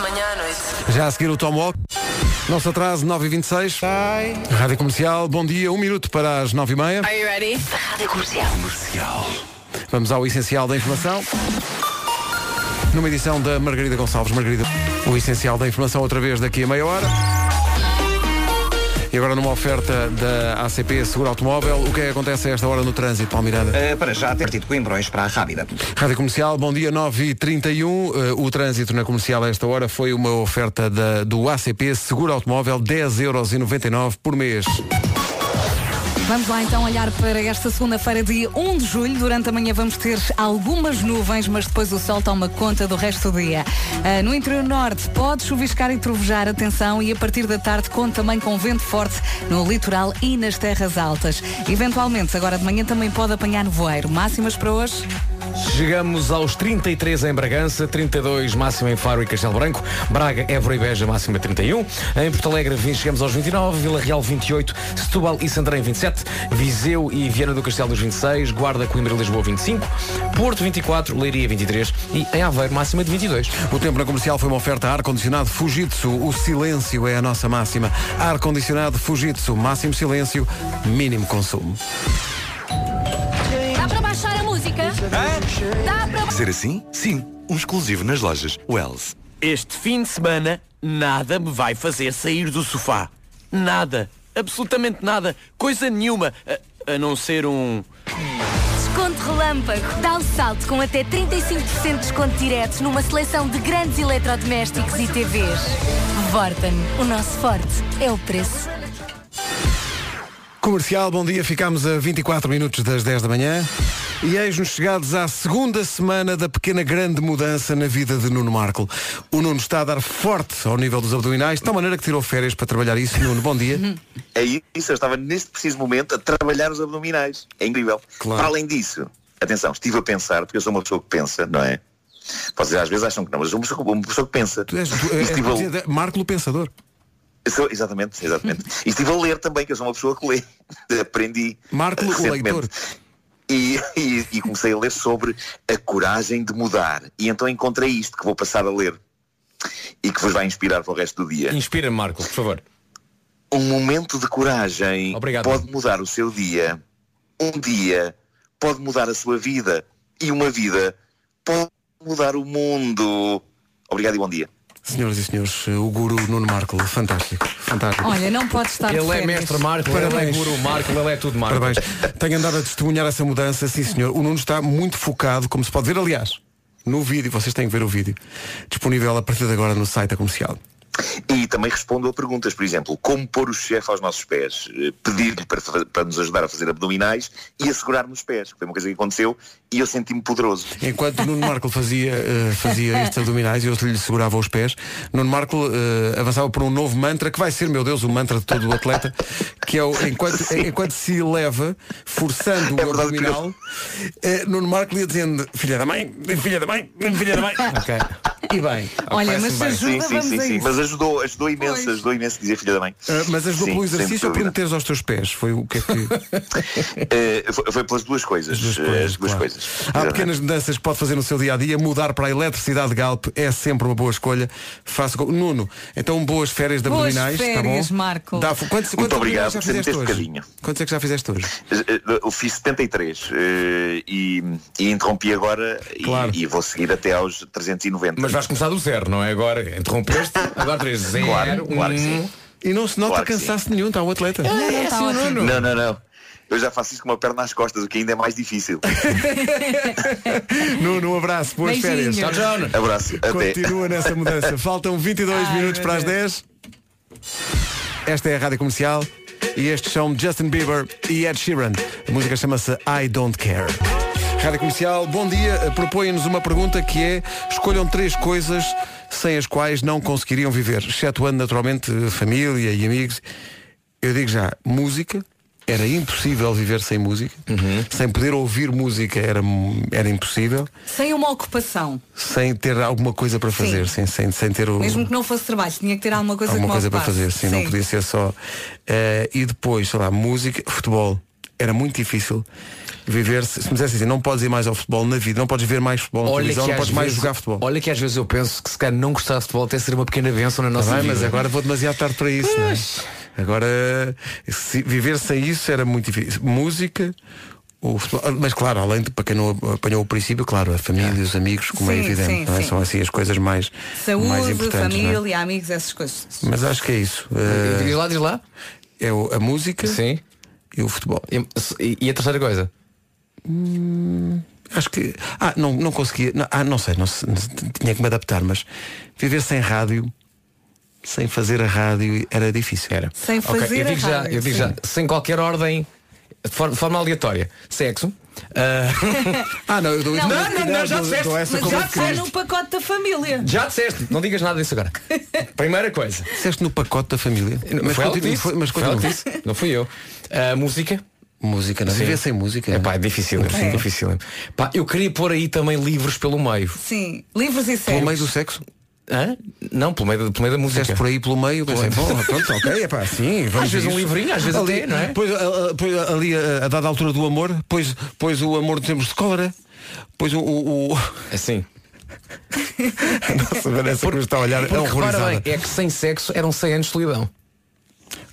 Manhã à noite. Já a seguir o Tom Walk. Não se atrase, 9h26. Rádio Comercial, bom dia, um minuto para as 9h30. Are you ready? Rádio Comercial. Vamos ao essencial da informação. Numa edição da Margarida Gonçalves. Margarida, o essencial da informação outra vez daqui a meia hora. E agora numa oferta da ACP Seguro Automóvel, o que é que acontece a esta hora no trânsito, Paulo Miranda? Eh, para já, ter tido Coimbrões para a Rábida. Rádio Comercial, bom dia 9h31. Uh, o trânsito na comercial a esta hora foi uma oferta da- do ACP Seguro Automóvel, 10,99€ por mês. Vamos lá então olhar para esta segunda-feira, dia 1 de julho. Durante a manhã vamos ter algumas nuvens, mas depois o sol toma conta do resto do dia. Ah, no interior norte pode chuviscar e trovejar, atenção, e a partir da tarde conta também com vento forte no litoral e nas terras altas. Eventualmente, agora de manhã também pode apanhar nevoeiro. Máximas para hoje? Chegamos aos 33 em Bragança, 32 máxima em Faro e Castelo Branco, Braga, Évora e Beja máxima 31, em Porto Alegre chegamos aos 29, Vila Real 28, Setúbal e Santarém 27, Viseu e Viana do Castelo nos 26, Guarda, Coimbra e Lisboa 25, Porto 24, Leiria 23 e em Aveiro máxima de 22. O tempo na comercial foi uma oferta a ar-condicionado Fujitsu. O silêncio é a nossa máxima. Ar-condicionado Fujitsu. Máximo silêncio, mínimo consumo. Dá para baixar a música? Dá para Ser assim? Sim. Um exclusivo nas lojas Wells. Este fim de semana, nada me vai fazer sair do sofá. Nada. Absolutamente nada. Coisa nenhuma. A, a não ser um. Desconto relâmpago. Dá o salto com até 35% de desconto direto numa seleção de grandes eletrodomésticos e TVs. Vorten. O nosso forte é o preço. Comercial, bom dia. Ficámos a 24 minutos das 10 da manhã. E eis-nos chegados à segunda semana da pequena grande mudança na vida de Nuno Marco. O Nuno está a dar forte ao nível dos abdominais, de tal maneira que tirou férias para trabalhar isso. Nuno, bom dia. É isso, eu estava neste preciso momento a trabalhar os abdominais. É incrível. Para além disso, atenção, estive a pensar, porque eu sou uma pessoa que pensa, não é? Vocês às vezes acham que não, mas eu sou uma pessoa, que pensa. Tu és, tu, E é, estive a- é, Marco o Pensador. sou- exatamente, exatamente. E estive a ler também, que eu sou uma pessoa que lê. Aprendi. Marco o leitor. E, e- e comecei a ler sobre a coragem de mudar. E então encontrei isto que vou passar a ler. E que vos vai inspirar para o resto do dia. Inspira-me, Marco, por favor. Um momento de coragem pode mudar o seu dia. Um dia pode mudar a sua vida. E uma vida pode mudar o mundo. Obrigado e bom dia. Senhoras e senhores, o guru Nuno Marco, fantástico, fantástico. Olha, não pode estar de Ele é mestre Marco, ele é Parabéns. guru Marco, ele é tudo Marco. Parabéns. Tenho andado a testemunhar essa mudança, sim senhor. O Nuno está muito focado, como se pode ver, aliás, no vídeo, vocês têm que ver o vídeo, disponível a partir de agora no site da comercial. E também respondo a perguntas, por exemplo, como pôr o chefe aos nossos pés, Eh, pedir-lhe para, para nos ajudar a fazer abdominais e assegurar-me os pés, que foi uma coisa que aconteceu e eu senti-me poderoso. Enquanto Nuno Marco fazia, eh, fazia estes abdominais e eu lhe segurava os pés, Nuno Marco eh, avançava por um novo mantra, que vai ser, meu Deus, o mantra de todo o atleta, que é o enquanto, enquanto se eleva, forçando É o abdominal, eh, Nuno Marco ia dizendo, filha da mãe, filha da mãe, filha da mãe. Ok. E bem. Olha, mas se ajuda, sim, sim, vamos sim, a sim. isso. Mas ajudou, ajudou imenso, ajudou imenso dizer filha da mãe. Eh, mas ajudou Sim, pelo exercício ou por meteres aos teus pés? Foi o que é que. Eh, foi, foi pelas duas coisas. eh, As duas coisas. Há pequenas mudanças que pode fazer no seu dia a dia. Mudar para a eletricidade Galp é sempre uma boa escolha. Faça com... Nuno, então boas férias de Boas abdominais. férias, tá bom? Marco. Dá... Quantos, quantos Muito obrigado, fizeste ter hoje? bocadinho. Quantos é que já fizeste hoje? Eh, Eu fiz 73 eh, e, e interrompi agora e- e, vou seguir até aos 390. Mas vais começar do zero, não é? Agora interrompeste, agora 3, 0, Claro, claro que sim. um. E não se nota Claro cansaço nenhum, está o atleta. É, sim, o Nuno. Não, não, não. Eu já faço isso com uma perna às costas, o que ainda é mais difícil. Nuno, um abraço, boas Beijinhos. férias. Tchau, tchau. Abraço, até. Continua nessa mudança. Faltam 22 Ai, minutos para as 10. Esta é a Rádio Comercial e estes são Justin Bieber e Ed Sheeran. A música chama-se I Don't Care. Rádio Comercial, bom dia. Propõe-nos uma pergunta que é escolham três coisas sem as quais não conseguiriam viver, excetuando naturalmente família e amigos. Eu digo já, música, era impossível viver sem música, sem poder ouvir música era, era impossível, Sem uma ocupação. sem ter alguma coisa para fazer, sem, sem, sem ter o, Mesmo que não fosse trabalho, tinha que ter alguma coisa alguma que coisa para fazer, sim, não podia ser só. eh, e depois, sei lá, música, futebol. Era muito difícil viver se, se me dissesse assim, não podes ir mais ao futebol na vida, não podes ver mais futebol na televisão, não podes mais vezes- jogar futebol. Olha que às vezes eu penso que se calhar não gostar de futebol até seria uma pequena benção na nossa Tá bem, vida. mas agora vou demasiado tarde para isso, não é? Agora, se viver sem isso era muito difícil. Música, o futebol, mas claro, além de para quem não apanhou o princípio, claro, a família e os amigos, como é Sim, evidente, sim, não é? são assim as coisas mais, mais Saúde, importantes. não é? família, amigos, essas coisas. Mas acho que é isso. Eh, Diz lá, diz lá. É o- a música Sim. e o futebol. E, e a terceira coisa? Hum, acho que. Ah, não, não conseguia. Não, ah, não sei, não, tinha que me adaptar, mas viver sem rádio, sem fazer a rádio, era difícil. Era. Sem fazer eu a digo já, rádio, eu digo sim. já, sem qualquer ordem, de for- de forma aleatória. Sexo. ah, ah, não, eu dou Não, não, não, não, já disseste. Mas já disseste. no pacote da família. Já disseste, não digas nada disso agora. Primeira coisa. Disseste no pacote da família. Mas foi continua- disse. foi- mas continua. Não fui eu. Ah, música. Música, não. Sim. Viver sem música. É pá, é difícil, é difícil. Pá, eu queria pôr aí também livros pelo meio. Sim, livros e Pelo séries. meio do sexo? Hã? Não, pelo meio, da- pelo meio da música. Disseste por aí pelo meio, pensei, bom, pronto, ok, é pá, sim, vamos Às vezes um livrinho, às vezes ali, até, não é? Pois, ali a, a dada altura do amor, pois, pois o amor de tempos de cólera, pois o. o, o... Assim. Nossa, Vanessa, por está a olhar, é horrorizada. bem, é que sem sexo eram 100 anos de solidão.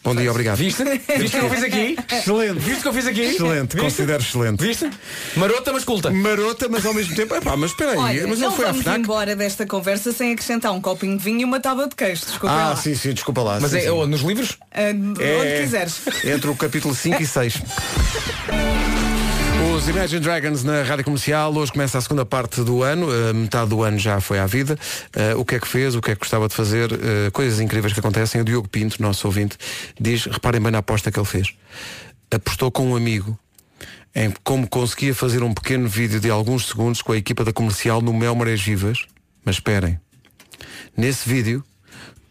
Bom dia, obrigado. Viste? Viste o que eu fiz aqui? Excelente. Viste o que eu fiz aqui? Excelente, Viste? considero excelente. Viste? Marota, mas culta. Marota, mas ao mesmo tempo, epá, mas espera aí, Olha, mas não foi à vamos FNAC. embora desta conversa sem acrescentar um copinho de vinho e uma tábua de queijo. Desculpa Ah, lá. sim, sim, desculpa lá. Mas sim, é sim. onde? nos livros? Ah, de É, Onde quiseres. Entre o capítulo 5 e 6. Os Imagine Dragons na Rádio Comercial, hoje começa a segunda parte do ano, a metade do ano já foi à vida. Eh, o que é que fez, o que é que gostava de fazer, eh, coisas incríveis que acontecem. O Diogo Pinto, nosso ouvinte, diz, reparem bem na aposta que ele fez. Apostou com um amigo em como conseguia fazer um pequeno vídeo de alguns segundos com a equipa da comercial no Mel Marés Vivas. Mas esperem, nesse vídeo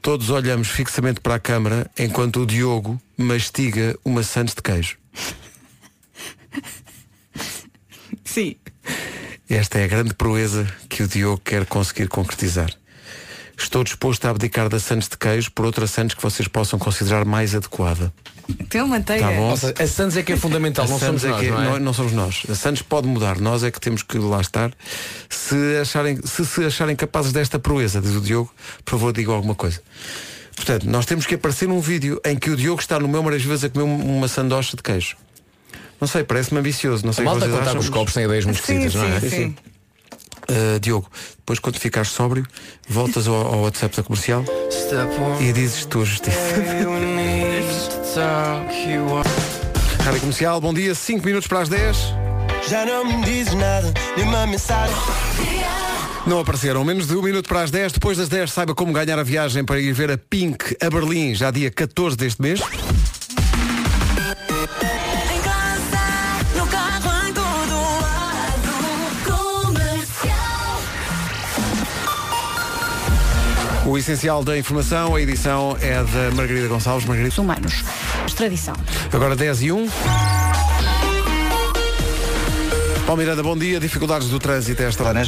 todos olhamos fixamente para a câmara enquanto o Diogo mastiga uma sandes de queijo. Sim. Esta é a grande proeza que o Diogo quer conseguir concretizar. Estou disposto a abdicar da Santos de queijo por outra Santos que vocês possam considerar mais adequada. Tem uma manteiga. Tá bom. Seja, a Santos é que é fundamental, A não somos Santos nós, é não é? não somos nós. A Santos pode mudar, nós é que temos que lá estar. Se acharem, se, se acharem capazes desta proeza, diz o Diogo, por favor digam alguma coisa. Portanto, nós temos que aparecer num vídeo em que o Diogo está no meu Maras vezes a comer um- uma sandocha de queijo. Não sei, parece-me ambicioso. Não sei A malta vocês contar acham, com os mas- copos tem ideias muito Sim, esquisitas, não é? sim, sim. Uh, Diogo, depois quando ficares sóbrio, voltas ao, ao WhatsApp da comercial e dizes tua justiça. Rádio Comercial, bom dia, 5 minutos para as 10. Já não me dizes nada, nenhuma mensagem. Não apareceram, menos de um minuto para as 10. Depois das 10, saiba como ganhar a viagem para ir ver a Pink a Berlim, já dia 14 deste mês. O essencial da informação, a edição é da Margarida Gonçalves. Margarida. Humanos. Extradição. Agora 10 e 1. Paulo Miranda, bom dia. Dificuldades do trânsito a esta hora.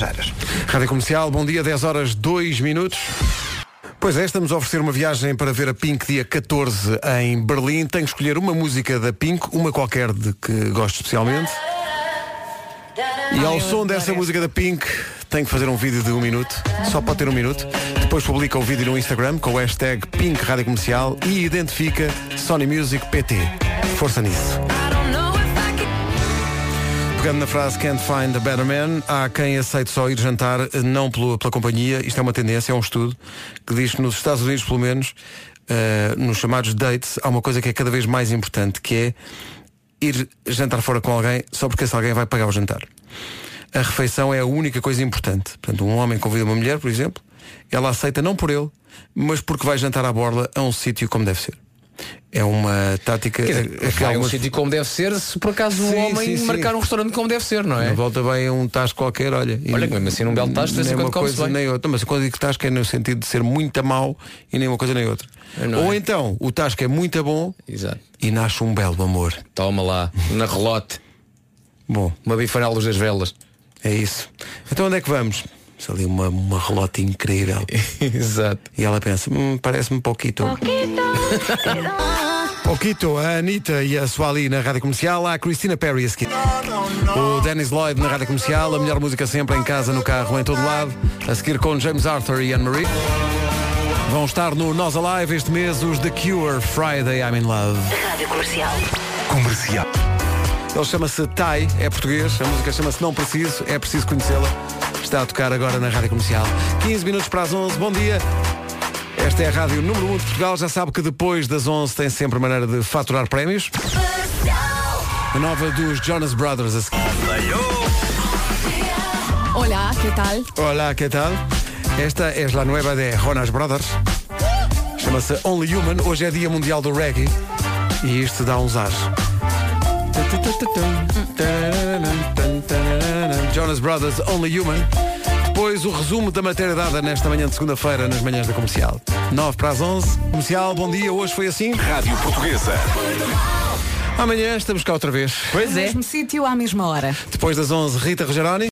Rádio Comercial, bom dia. 10 horas 2 minutos. Pois é, estamos a oferecer uma viagem para ver a Pink dia 14 em Berlim. Tem que escolher uma música da Pink, uma qualquer de que goste especialmente. E ao som dessa música da Pink tem que fazer um vídeo de um minuto, só pode ter um minuto. Depois publica o vídeo no Instagram com o hashtag Pink Rádio Comercial e identifica Sony Music PT. Força nisso. Pegando na frase Can't Find a Better Man, há quem aceite só ir jantar, não pela, pela companhia. Isto é uma tendência, é um estudo que diz que nos Estados Unidos, pelo menos, eh, nos chamados dates, há uma coisa que é cada vez mais importante, que é ir jantar fora com alguém só porque esse alguém vai pagar o jantar. A refeição é a única coisa importante. Portanto, um homem convida uma mulher, por exemplo, ela aceita não por ele, mas porque vai jantar à borla a um sítio como deve ser. É uma tática. Quer é- dizer, é a um sítio como deve ser se por acaso um Sim, homem sim, sim. marcar um restaurante como deve ser, não é? Não volta bem a um tasco qualquer, olha. Olha, mesmo assim num belo tasco, nem uma coisa nem outra. Mas quando digo tasco é no sentido de ser muito mau e nem uma coisa nem outra. Não Ou é? então, o tasco é muito bom Exato. e nasce um belo amor. Toma lá, na relote. Bom. Uma bifanal das velas. É isso. Então onde é que vamos? Isso ali uma, uma relota incrível. Exato. E ela pensa, hum, parece-me pouquito. Pouquito, a Anitta e a Suali na Rádio Comercial, há a Christina Perry a seguir. O Dennis Lloyd na Rádio Comercial, a melhor música sempre em casa, no carro, em todo lado. A seguir com James Arthur e Anne-Marie. Vão estar no Nós Alive este mês os The Cure, Friday I'm in Love. Rádio Comercial. Comercial. Ele chama-se Tai, é português, a música chama-se Não Preciso, é preciso conhecê-la. Está a tocar agora na Rádio Comercial. 15 minutos para as 11, bom dia. Esta é a Rádio Número 1 de Portugal. Já sabe que depois das 11 tem sempre maneira de faturar prémios. A nova dos Jonas Brothers. a. Olá, que tal? Olá, que tal? Esta é a nueva de Jonas Brothers. Chama-se Only Human. Hoje é Dia Mundial do Reggae. E isto dá uns ares. Jonas Brothers Only Human. Depois o resumo da matéria dada nesta manhã de segunda-feira nas manhãs da comercial. 9 para as 11. Comercial, bom dia. Hoje foi assim. Rádio Portuguesa. Amanhã estamos cá outra vez. No mesmo sítio, à mesma hora. Depois das 11, Rita Rogeroni.